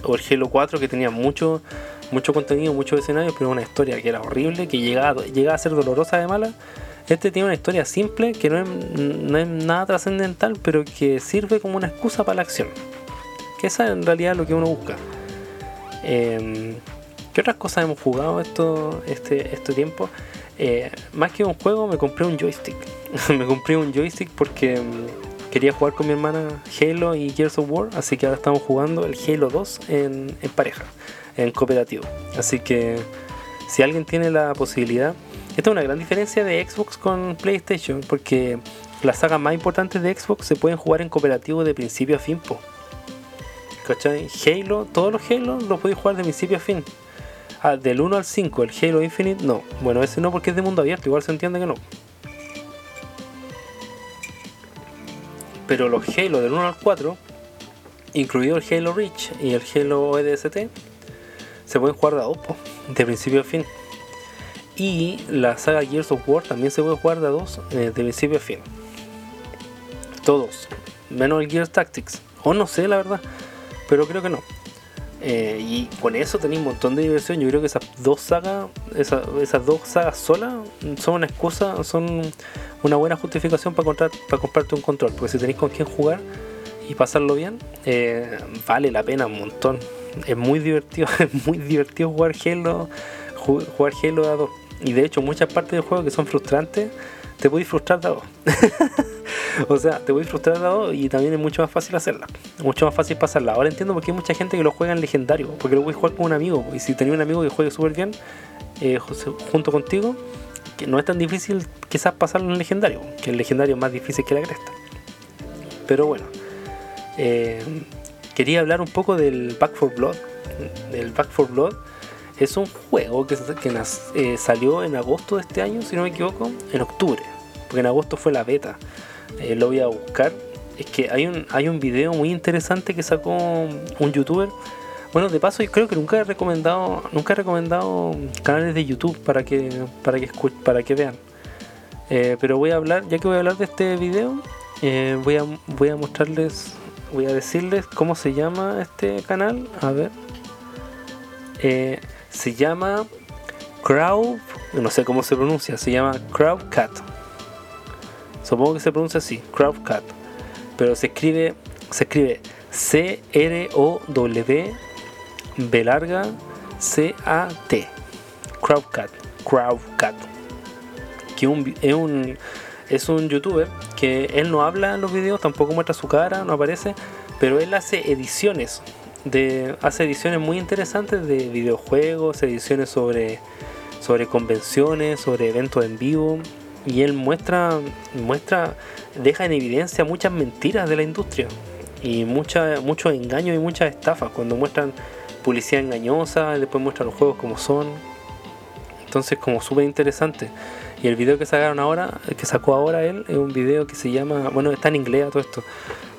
o el Halo 4 que tenía mucho mucho contenido, muchos escenarios, pero una historia que era horrible, que llegaba, llegaba a ser dolorosa de mala. Este tiene una historia simple que no es, no es nada trascendental, pero que sirve como una excusa para la acción. Que esa es en realidad lo que uno busca. Em, ¿Qué otras cosas hemos jugado esto, este, este tiempo? Eh, más que un juego, me compré un joystick. me compré un joystick porque em, quería jugar con mi hermana Halo y Gears of War. Así que ahora estamos jugando el Halo 2 en, pareja, en cooperativo. Así que si alguien tiene la posibilidad, esta es una gran diferencia de Xbox con PlayStation, porque las sagas más importantes de Xbox se pueden jugar en cooperativo de principio a fin. ¿Cachai? Halo, todos los Halo los podéis jugar de principio a fin. Ah, del 1 al 5, el Halo Infinite, no. Bueno, ese no porque es de mundo abierto, igual se entiende que no. Pero los Halo del 1 al 4 incluido el Halo Reach y el Halo EDST, se pueden jugar de a dos, de principio a fin. Y la saga Gears of War también se puede jugar de a dos, eh, de principio a fin. Todos, menos el Gears Tactics. O no sé, la verdad, pero creo que no. Eh, y con eso tenéis un montón de diversión. Yo creo que esas dos sagas, esas dos sagas solas, son una excusa, son una buena justificación para, comprar, para comprarte un control. Porque si tenéis con quién jugar y pasarlo bien, eh, vale la pena un montón. Es muy divertido, es muy divertido jugar Halo, jugar Halo a dos. Y de hecho, muchas partes del juego que son frustrantes, te puedes frustrar de o sea, te a frustrar dado y también es mucho más fácil hacerla. Mucho más fácil pasarla. Ahora entiendo por qué hay mucha gente que lo juega en legendario. Porque lo a jugar con un amigo. Y si tenía un amigo que juegue súper bien eh, junto contigo, que no es tan difícil quizás pasarlo en legendario. Que el legendario es más difícil que la cresta. Pero bueno. Eh, quería hablar un poco del Back for Blood. Del Back for Blood es un juego que, que eh, salió en agosto de este año, si no me equivoco, en octubre, porque en agosto fue la beta. Eh, lo voy a buscar. Es que hay un, hay un video muy interesante que sacó un youtuber. Bueno, de paso, yo creo que nunca he recomendado, nunca he recomendado canales de YouTube para que, para que, para que vean. Eh, pero voy a hablar, ya que voy a hablar de este video, voy, a, voy a mostrarles, voy a decirles cómo se llama este canal. A ver. Se llama Crowd, no sé cómo se pronuncia, se llama Crowdcat. Supongo que se pronuncia así, Crowdcat. Pero se escribe, se escribe C-R-O-W B larga C-A-T. Crowdcat. Crowdcat. Que es, un, es un youtuber que él no habla en los videos, tampoco muestra su cara, no aparece, pero él hace ediciones. De, hace ediciones muy interesantes de videojuegos, ediciones sobre, sobre convenciones, sobre eventos en vivo, y él muestra, muestra, deja en evidencia muchas mentiras de la industria y mucha, muchos engaños y muchas estafas cuando muestran publicidad engañosa, y después muestran los juegos como son. Entonces como súper interesante. Y el video que sacaron ahora, que sacó ahora él, es un video que se llama, bueno, está en inglés todo esto.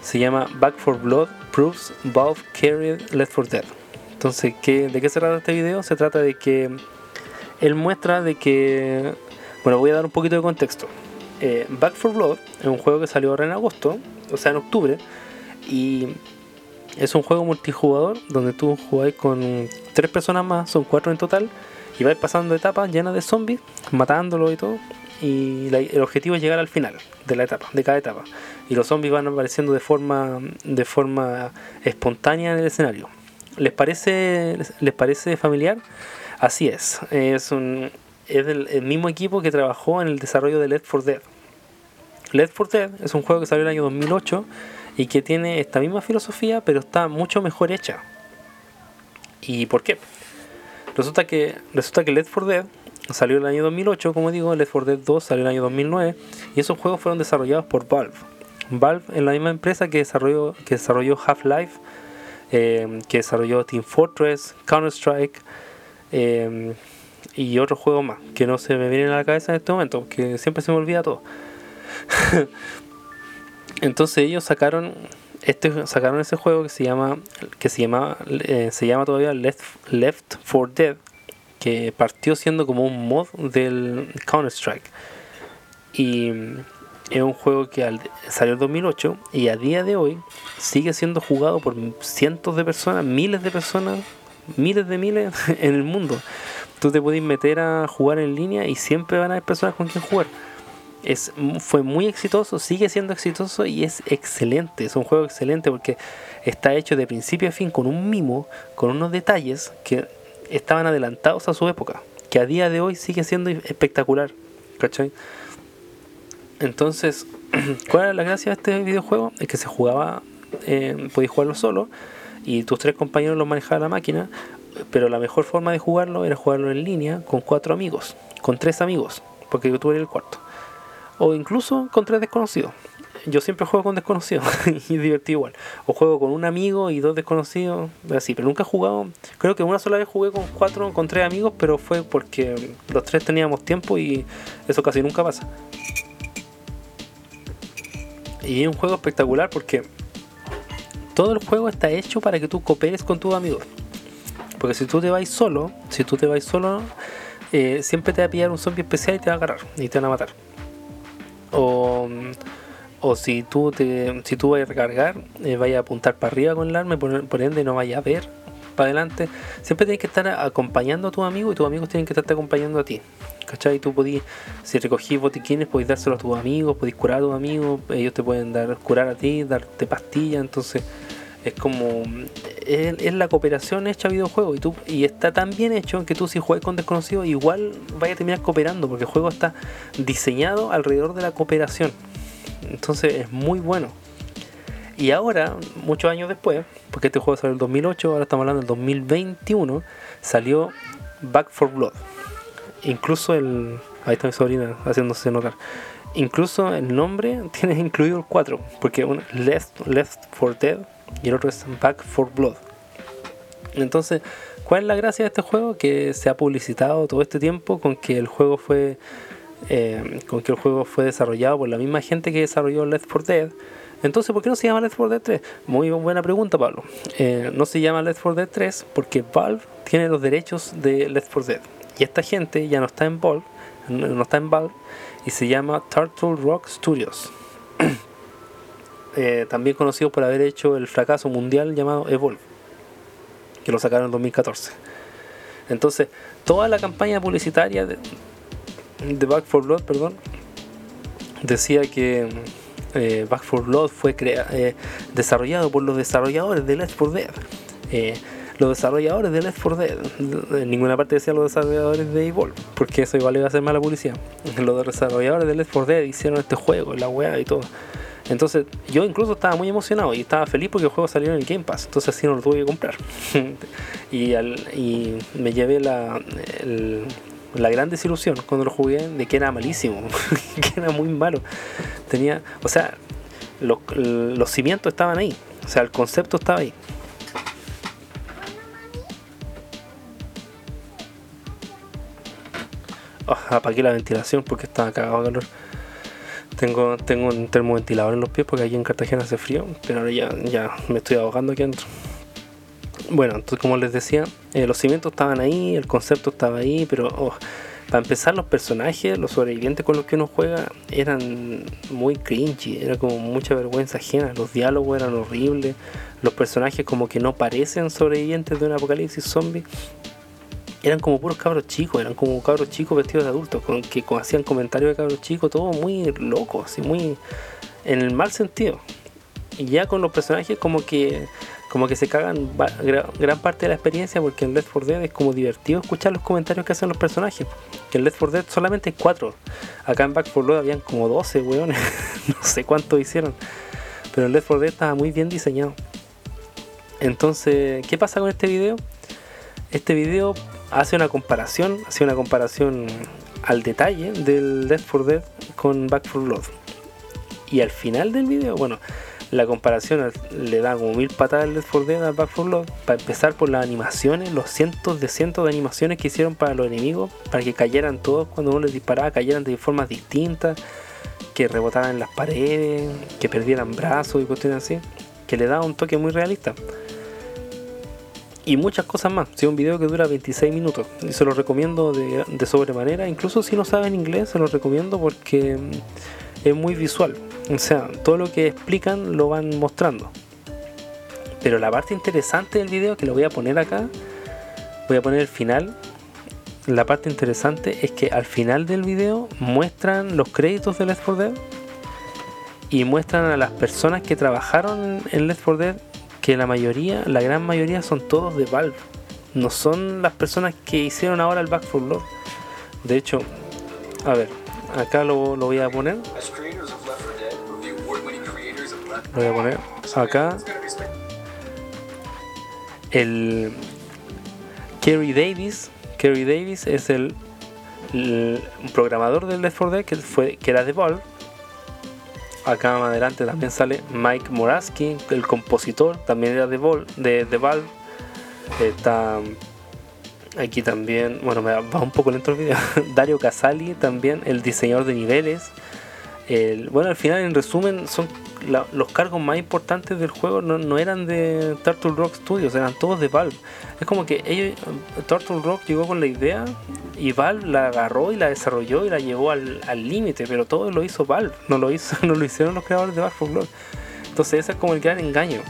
Se llama Back for Blood Proofs Valve Carried Left for Dead. Entonces, ¿qué, ¿de qué se trata este video? Se trata de que él muestra de que bueno, voy a dar un poquito de contexto. Eh, Back for Blood es un juego que salió ahora en agosto, o sea, en octubre, y es un juego multijugador donde tú jugáis con tres personas más, son cuatro en total, y vais pasando etapas llenas de zombies, matándolos y todo, y el objetivo es llegar al final de la etapa, de cada etapa, y los zombies van apareciendo de forma, de forma espontánea en el escenario. ¿Les parece, les parece familiar? Así es, es es del mismo equipo que trabajó en el desarrollo de Left 4 Dead. Left 4 Dead es un juego que salió en el año 2008 y que tiene esta misma filosofía, pero está mucho mejor hecha. ¿Y por qué? Resulta que, resulta que Left 4 Dead salió en el año 2008, como digo, Left 4 Dead 2 salió en el año 2009 y esos juegos fueron desarrollados por Valve. Valve es la misma empresa que desarrolló, que desarrolló Half-Life, eh, que desarrolló Team Fortress, Counter-Strike, eh, y otros juegos más que no se me vienen a la cabeza en este momento, porque siempre se me olvida todo. Entonces ellos sacaron este sacaron ese juego que se llama que se llama eh, se llama todavía Left Left 4 Dead, que partió siendo como un mod del Counter Strike. Y es un juego que salió en 2008 y a día de hoy sigue siendo jugado por cientos de personas, miles de personas, miles de miles en el mundo tú te puedes meter a jugar en línea y siempre van a haber personas con quien jugar. Es, fue muy exitoso, sigue siendo exitoso y es excelente. Es un juego excelente porque está hecho de principio a fin con un mimo, con unos detalles que estaban adelantados a su época, que a día de hoy sigue siendo espectacular. ¿Cachai? Entonces, ¿cuál era la gracia de este videojuego? Es que se jugaba, eh, podías jugarlo solo y tus tres compañeros lo manejaban la máquina pero la mejor forma de jugarlo era jugarlo en línea con cuatro amigos, con tres amigos, porque yo tuve el cuarto. O incluso con tres desconocidos. Yo siempre juego con desconocidos y divertido igual. O juego con un amigo y dos desconocidos, así, pero nunca he jugado. Creo que una sola vez jugué con cuatro, con tres amigos, pero fue porque los tres teníamos tiempo y eso casi nunca pasa. Y es un juego espectacular porque todo el juego está hecho para que tú cooperes con tus amigos. Porque si tú te vas solo, si tú te vas solo, eh, siempre te va a pillar un zombie especial y te va a agarrar y te van a matar. O, o si tú te, si tú vas a recargar, eh, vayas a apuntar para arriba con el arma y por, ende no vayas a ver para adelante. Siempre tienes que estar acompañando a tus amigos y tus amigos tienen que estarte acompañando a ti. ¿Cachai? Tú podís, si recogís botiquines, podés dárselo a tus amigos, podés curar a tus amigos, ellos te pueden dar curar a ti, darte pastillas, entonces es como es, la cooperación hecha a y tú y está tan bien hecho que tú si juegas con desconocidos igual vaya a terminar cooperando porque el juego está diseñado alrededor de la cooperación entonces es muy bueno y ahora muchos años después porque este juego salió en el 2008 ahora estamos hablando del 2021 salió Back for Blood incluso el ahí está mi sobrina haciéndose notar incluso el nombre tiene incluido el 4 porque un Left, Left for Dead y el otro es Back for Blood. Entonces, ¿cuál es la gracia de este juego? Que se ha publicitado todo este tiempo con que el juego fue eh, con que el juego fue desarrollado por la misma gente que desarrolló Left 4 Dead. Entonces, ¿por qué no se llama Left 4 Dead 3? Muy buena pregunta, Pablo. Eh, no se llama Left 4 Dead 3 porque Valve tiene los derechos de Left 4 Dead. Y esta gente ya no está en Valve, no está en Valve, y se llama Turtle Rock Studios. Eh, también conocido por haber hecho el fracaso mundial llamado Evolve, que lo sacaron en 2014. Entonces, toda la campaña publicitaria de, Back 4 Blood, perdón, decía que eh, Back 4 Blood fue eh, desarrollado por los desarrolladores de Left 4 Dead. los desarrolladores de Left 4 Dead, en ninguna parte decía los desarrolladores de Evolve, porque eso igual iba a ser mala publicidad. Los desarrolladores de Left 4 Dead hicieron este juego, la weá y todo. Entonces yo incluso estaba muy emocionado y estaba feliz porque el juego salió en el Game Pass, entonces así no lo tuve que comprar. y, y, me llevé la, la gran desilusión cuando lo jugué de que era malísimo, que era muy malo. Tenía, o sea, los cimientos estaban ahí, o sea, el concepto estaba ahí. Oh, apagué la ventilación porque estaba cagado de calor. Tengo, tengo un termoventilador en los pies porque aquí en Cartagena hace frío, pero ahora ya, ya me estoy ahogando aquí adentro. Bueno, entonces como les decía, eh, los cimientos estaban ahí, el concepto estaba ahí, pero oh, para empezar los personajes, los sobrevivientes con los que uno juega eran muy cringy, era como mucha vergüenza ajena, los diálogos eran horribles, los personajes como que no parecen sobrevivientes de un apocalipsis zombie eran como puros cabros chicos, eran como cabros chicos vestidos de adultos, con, que hacían comentarios de cabros chicos, todo muy loco, así muy en el mal sentido. Y ya con los personajes como que como que se cagan gran parte de la experiencia porque en Left 4 Dead es como divertido escuchar los comentarios que hacen los personajes. Que en Left 4 Dead solamente hay 4. Acá en Back 4 Blood habían como 12, weones. no sé cuántos hicieron. Pero en Left 4 Dead estaba muy bien diseñado. Entonces, ¿qué pasa con este video? Este video hace una comparación, hace una comparación al detalle del Left 4 Dead con Back 4 Blood. Y al final del video, bueno, la comparación le da como mil patadas al Left 4 Dead Back 4 Blood. Para empezar por las animaciones, los cientos de cientos de animaciones que hicieron para los enemigos, para que cayeran todos cuando uno les disparaba, cayeran de formas distintas, que rebotaran en las paredes, que perdieran brazos y cuestiones así, que le da un toque muy realista y muchas cosas más. Es un video que dura 26 minutos y se lo recomiendo de, de sobremanera. Incluso si no saben inglés, se lo recomiendo porque es muy visual. O sea, todo lo que explican lo van mostrando. Pero la parte interesante del video, que lo voy a poner acá, voy a poner el final. La parte interesante es que al final del video muestran los créditos de Left 4 Dead y muestran a las personas que trabajaron en Left 4 Dead que la mayoría, la gran mayoría son todos de Valve. No son las personas que hicieron ahora el Back for Blood. De hecho, a ver, acá lo, lo voy a poner. Lo voy a poner acá. El Kerry Davis. Kerry Davis es el, el programador del Left 4 Dead que, fue, que era de Valve acá más adelante también sale Mike Moraski, el compositor, también era de, Vol, de, de Valve. Está aquí también, bueno, me va un poco lento el video. Dario Casali, también el diseñador de niveles. El, bueno, al final, en resumen, son los cargos más importantes del juego no, eran de Turtle Rock Studios, eran todos de Valve. Es como que ellos, Turtle Rock llegó con la idea y Valve la agarró y la desarrolló y la llevó al límite, pero todo lo hizo Valve, no lo, hizo, no lo hicieron los creadores de 4 Blood. Entonces ese es como el gran engaño.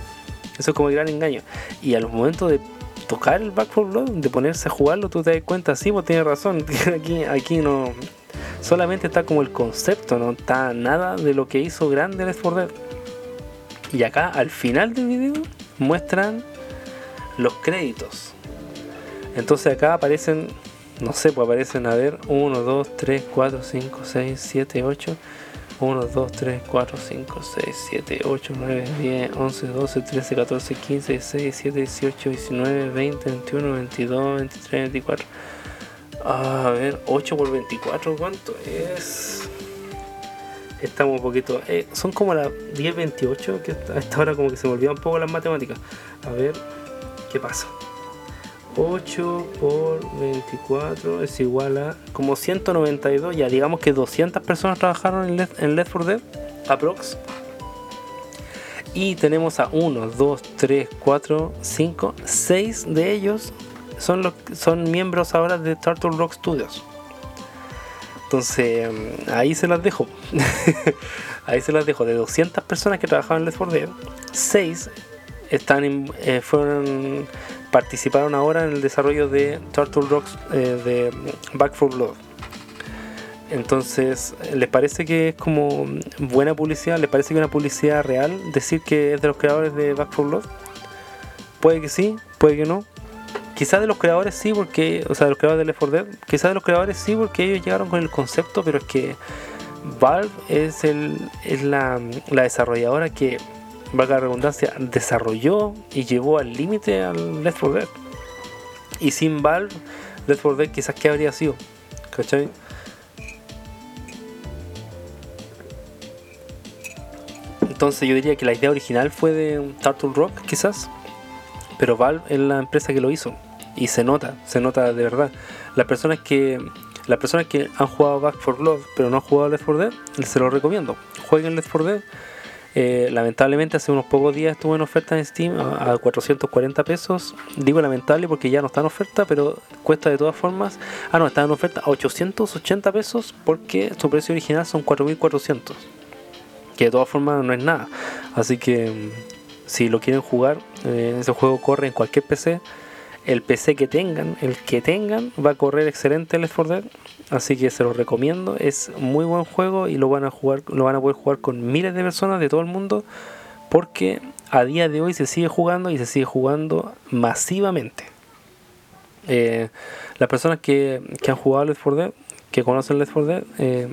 Eso es como el gran engaño. Y a los momentos de tocar el Back 4 Blood, de ponerse a jugarlo, tú te das cuenta, sí, pues tienes razón, aquí, aquí no, solamente está como el concepto, no está nada de lo que hizo grande Left 4 Dead. Y acá al final del video muestran los créditos. Entonces acá aparecen, no sé, pues aparecen a ver 1, 2, 3, 4, 5, 6, 7, 8. 1, 2, 3, 4, 5, 6, 7, 8, 9, 10, 11, 12, 13, 14, 15, 16, 17, 18, 19, 20, 21, 22, 23, 24. A ver, 8 por 24, ¿cuánto es? Estamos un poquito. Eh, son como las 10, 28, que a esta como que se me un poco las matemáticas. A ver, ¿qué pasa? 8 por 24 es igual a como 192. Ya digamos que 200 personas trabajaron en Left, en Left 4 Dead, aprox. Y tenemos a 1, 2, 3, 4, 5, 6 de ellos son, los, son miembros ahora de Turtle Rock Studios. Entonces, mm, ahí se las dejo. ahí se las dejo. De 200 personas que trabajaban en Left 4 Dead, 6 están eh, fueron, participaron ahora en el desarrollo de Turtle Rocks eh, de Back 4 Blood. Entonces, ¿les parece que es como buena publicidad? ¿Les parece que es una publicidad real decir que es de los creadores de Back 4 Blood? Puede que sí, puede que no. Quizás de los creadores sí, porque, o sea, de los creadores de Left 4 Dead, quizás de los creadores sí, porque ellos llegaron con el concepto, pero es que Valve es, el, es la, desarrolladora que, valga la redundancia, desarrolló y llevó al límite al Left 4 Dead. Y sin Valve, Left 4 Dead quizás qué habría sido, ¿cachai? Entonces yo diría que la idea original fue de Turtle Rock, quizás, pero Valve es la empresa que lo hizo y se nota, se nota de verdad. Las personas que las personas que han jugado Back for Blood pero no han jugado Left 4 Dead, se lo recomiendo. Jueguen Left 4 Dead. Eh, lamentablemente hace unos pocos días estuvo en oferta en Steam a, 440 pesos. Digo lamentable porque ya no está en oferta, pero cuesta de todas formas. Ah, no, está en oferta a 880 pesos porque su precio original son 4400. Que de todas formas no es nada. Así que mm, si lo quieren jugar, eh, ese juego corre en cualquier PC el PC que tengan, el que tengan, va a correr excelente el Left 4 Dead. Así que se lo recomiendo. Es muy buen juego y lo van a jugar, lo van a poder jugar con miles de personas de todo el mundo. Porque a día de hoy se sigue jugando y se sigue jugando masivamente. Eh, las personas que, han jugado Left 4 Dead, que conocen Left 4 Dead, eh,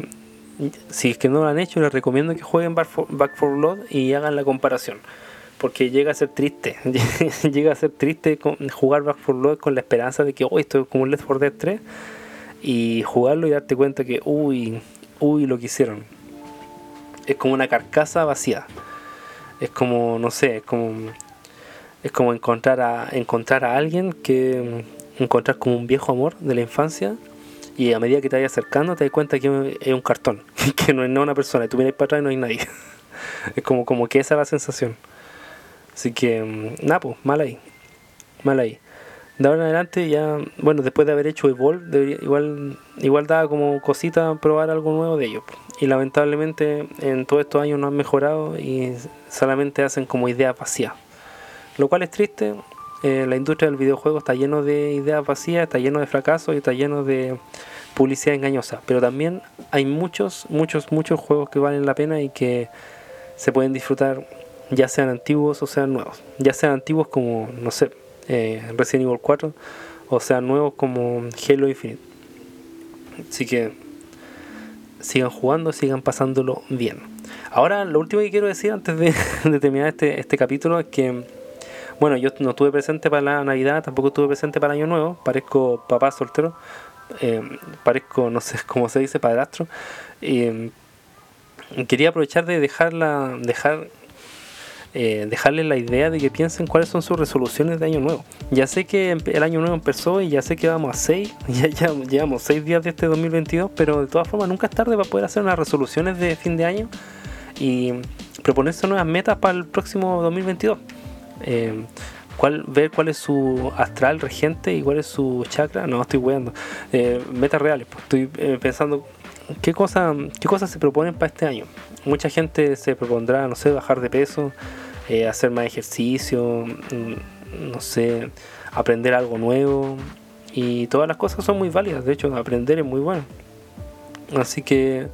si es que no lo han hecho, les recomiendo que jueguen Back 4 Blood y hagan la comparación porque llega a ser triste, llega a ser triste jugar Back 4 Blood con la esperanza de que hoy estoy como un Left 4 Dead 3 y jugarlo y darte cuenta que uy, uy lo que hicieron. Es como una carcasa vacía. Es como, no sé, es como es como encontrar a encontrar a alguien que encontrar como un viejo amor de la infancia y a medida que te vayas acercando te das cuenta que es un cartón, que no es una persona, y tú vienes para atrás y no hay nadie. es como, como que esa es la sensación. Así que, mm, nada, pues, mal ahí. Mal ahí. De ahora en adelante ya, bueno, después de haber hecho Evolve, igual, igual daba como cosita probar algo nuevo de ellos. Y lamentablemente en todos estos años no han mejorado y solamente hacen como ideas vacías. Lo cual es triste. Eh, la industria del videojuego está lleno de ideas vacías, está lleno de fracasos y está lleno de publicidad engañosa. Pero también hay muchos, muchos, muchos juegos que valen la pena y que se pueden disfrutar ya sean antiguos o sean nuevos. Ya sean antiguos como, no sé, eh, Resident Evil 4 o sean nuevos como Halo Infinite. Así que sigan jugando, sigan pasándolo bien. Ahora, lo último que quiero decir antes de, terminar este, este capítulo es que, bueno, yo no estuve presente para la Navidad, tampoco estuve presente para el Año Nuevo, parezco papá soltero, eh, parezco, no sé cómo se dice, padrastro. Y quería aprovechar de dejarla, dejar eh, dejarles la idea de que piensen cuáles son sus resoluciones de año nuevo. Ya sé que el año nuevo empezó y ya sé que vamos a 6, ya, ya llevamos 6 días de este 2022, pero de todas formas nunca es tarde para poder hacer unas resoluciones de fin de año y proponerse nuevas metas para el próximo 2022. Eh, ver cuál es su astral regente y cuál es su chakra. No, estoy weando. Eh, metas reales. Pues, estoy pensando qué, cosa, qué cosas se proponen para este año. Mucha gente se propondrá, no sé, bajar de peso, hacer más ejercicio, mm, no sé, aprender algo nuevo. Y todas las cosas son muy válidas. De hecho, aprender es muy bueno. Así que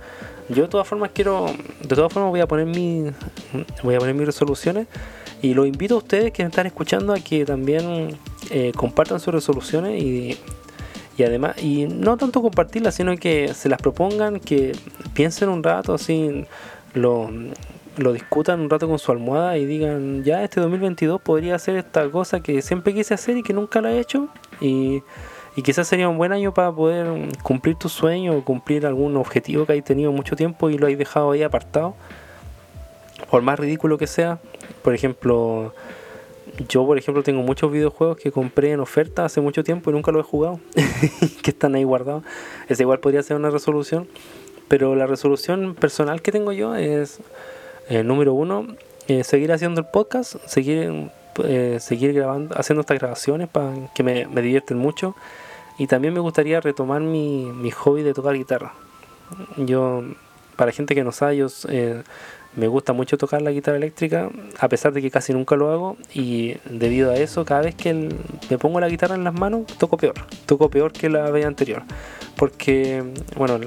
yo de todas formas quiero, de todas formas voy a poner mi, voy a poner mis resoluciones y los invito a ustedes que están escuchando a que también eh, compartan sus resoluciones y, y además, y no tanto compartirlas, sino que se las propongan, que piensen un rato así, lo, lo discutan un rato con su almohada y digan, ya este 2022 podría hacer esta cosa que siempre quise hacer y que nunca la he hecho y y quizás sería un buen año para poder cumplir tu sueño o cumplir algún objetivo que hayas tenido mucho tiempo y lo hayas dejado ahí apartado. Por más ridículo que sea. Por ejemplo, yo por ejemplo tengo muchos videojuegos que compré en oferta hace mucho tiempo y nunca los he jugado. que están ahí guardados. Ese igual podría ser una resolución. Pero la resolución personal que tengo yo es, eh, número uno, eh, seguir haciendo el podcast, seguir, eh, seguir grabando, haciendo estas grabaciones para que me, me divierten mucho y también me gustaría retomar mi, mi hobby de tocar guitarra. Yo, para gente que no sabe, yo eh, me gusta mucho tocar la guitarra eléctrica, a pesar de que casi nunca lo hago. Y debido a eso, cada vez que me pongo la guitarra en las manos, toco peor. Toco peor que la vez anterior. Porque, bueno,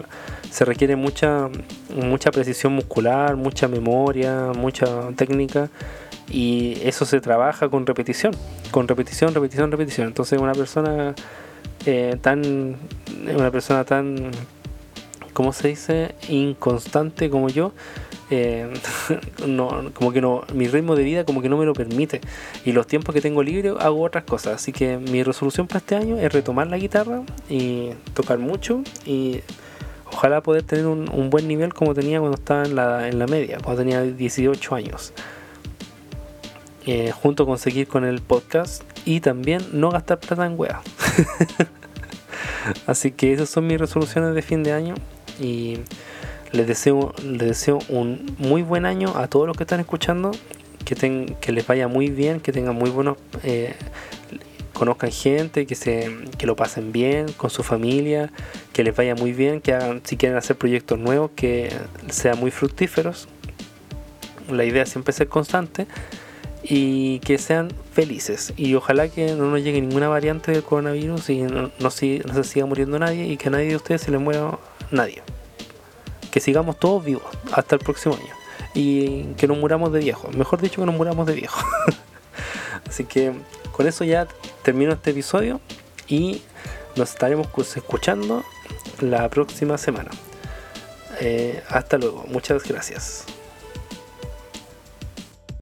se requiere mucha, mucha precisión muscular, mucha memoria, mucha técnica y eso se trabaja con repetición, con repetición, repetición, repetición. Entonces una persona eh, tan una persona tan ¿cómo se dice? inconstante como yo eh, como que no mi ritmo de vida como que no me lo permite. Y los tiempos que tengo libre hago otras cosas. Así que mi resolución para este año es retomar la guitarra y tocar mucho y ojalá poder tener un, un buen nivel como tenía cuando estaba en la, en la media cuando tenía 18 años. Eh, junto con seguir con el podcast y también no gastar plata en weas. Así que esas son mis resoluciones de fin de año y les deseo, les deseo un muy buen año a todos los que están escuchando, que, que les vaya muy bien, que tengan muy buenos, eh, conozcan gente, que, se, que lo pasen bien con su familia, que les vaya muy bien, que hagan, si quieren hacer proyectos nuevos, que sean muy fructíferos. La idea es siempre ser constante y que sean felices. Y ojalá que no nos llegue ninguna variante del coronavirus y no, no, se siga muriendo nadie y que a nadie de ustedes se le muera nadie. Que sigamos todos vivos hasta el próximo año. Y que nos muramos de viejo. Mejor dicho, que nos muramos de viejo. Así que con eso ya termino este episodio y nos estaremos escuchando la próxima semana. Eh, hasta luego. Muchas gracias.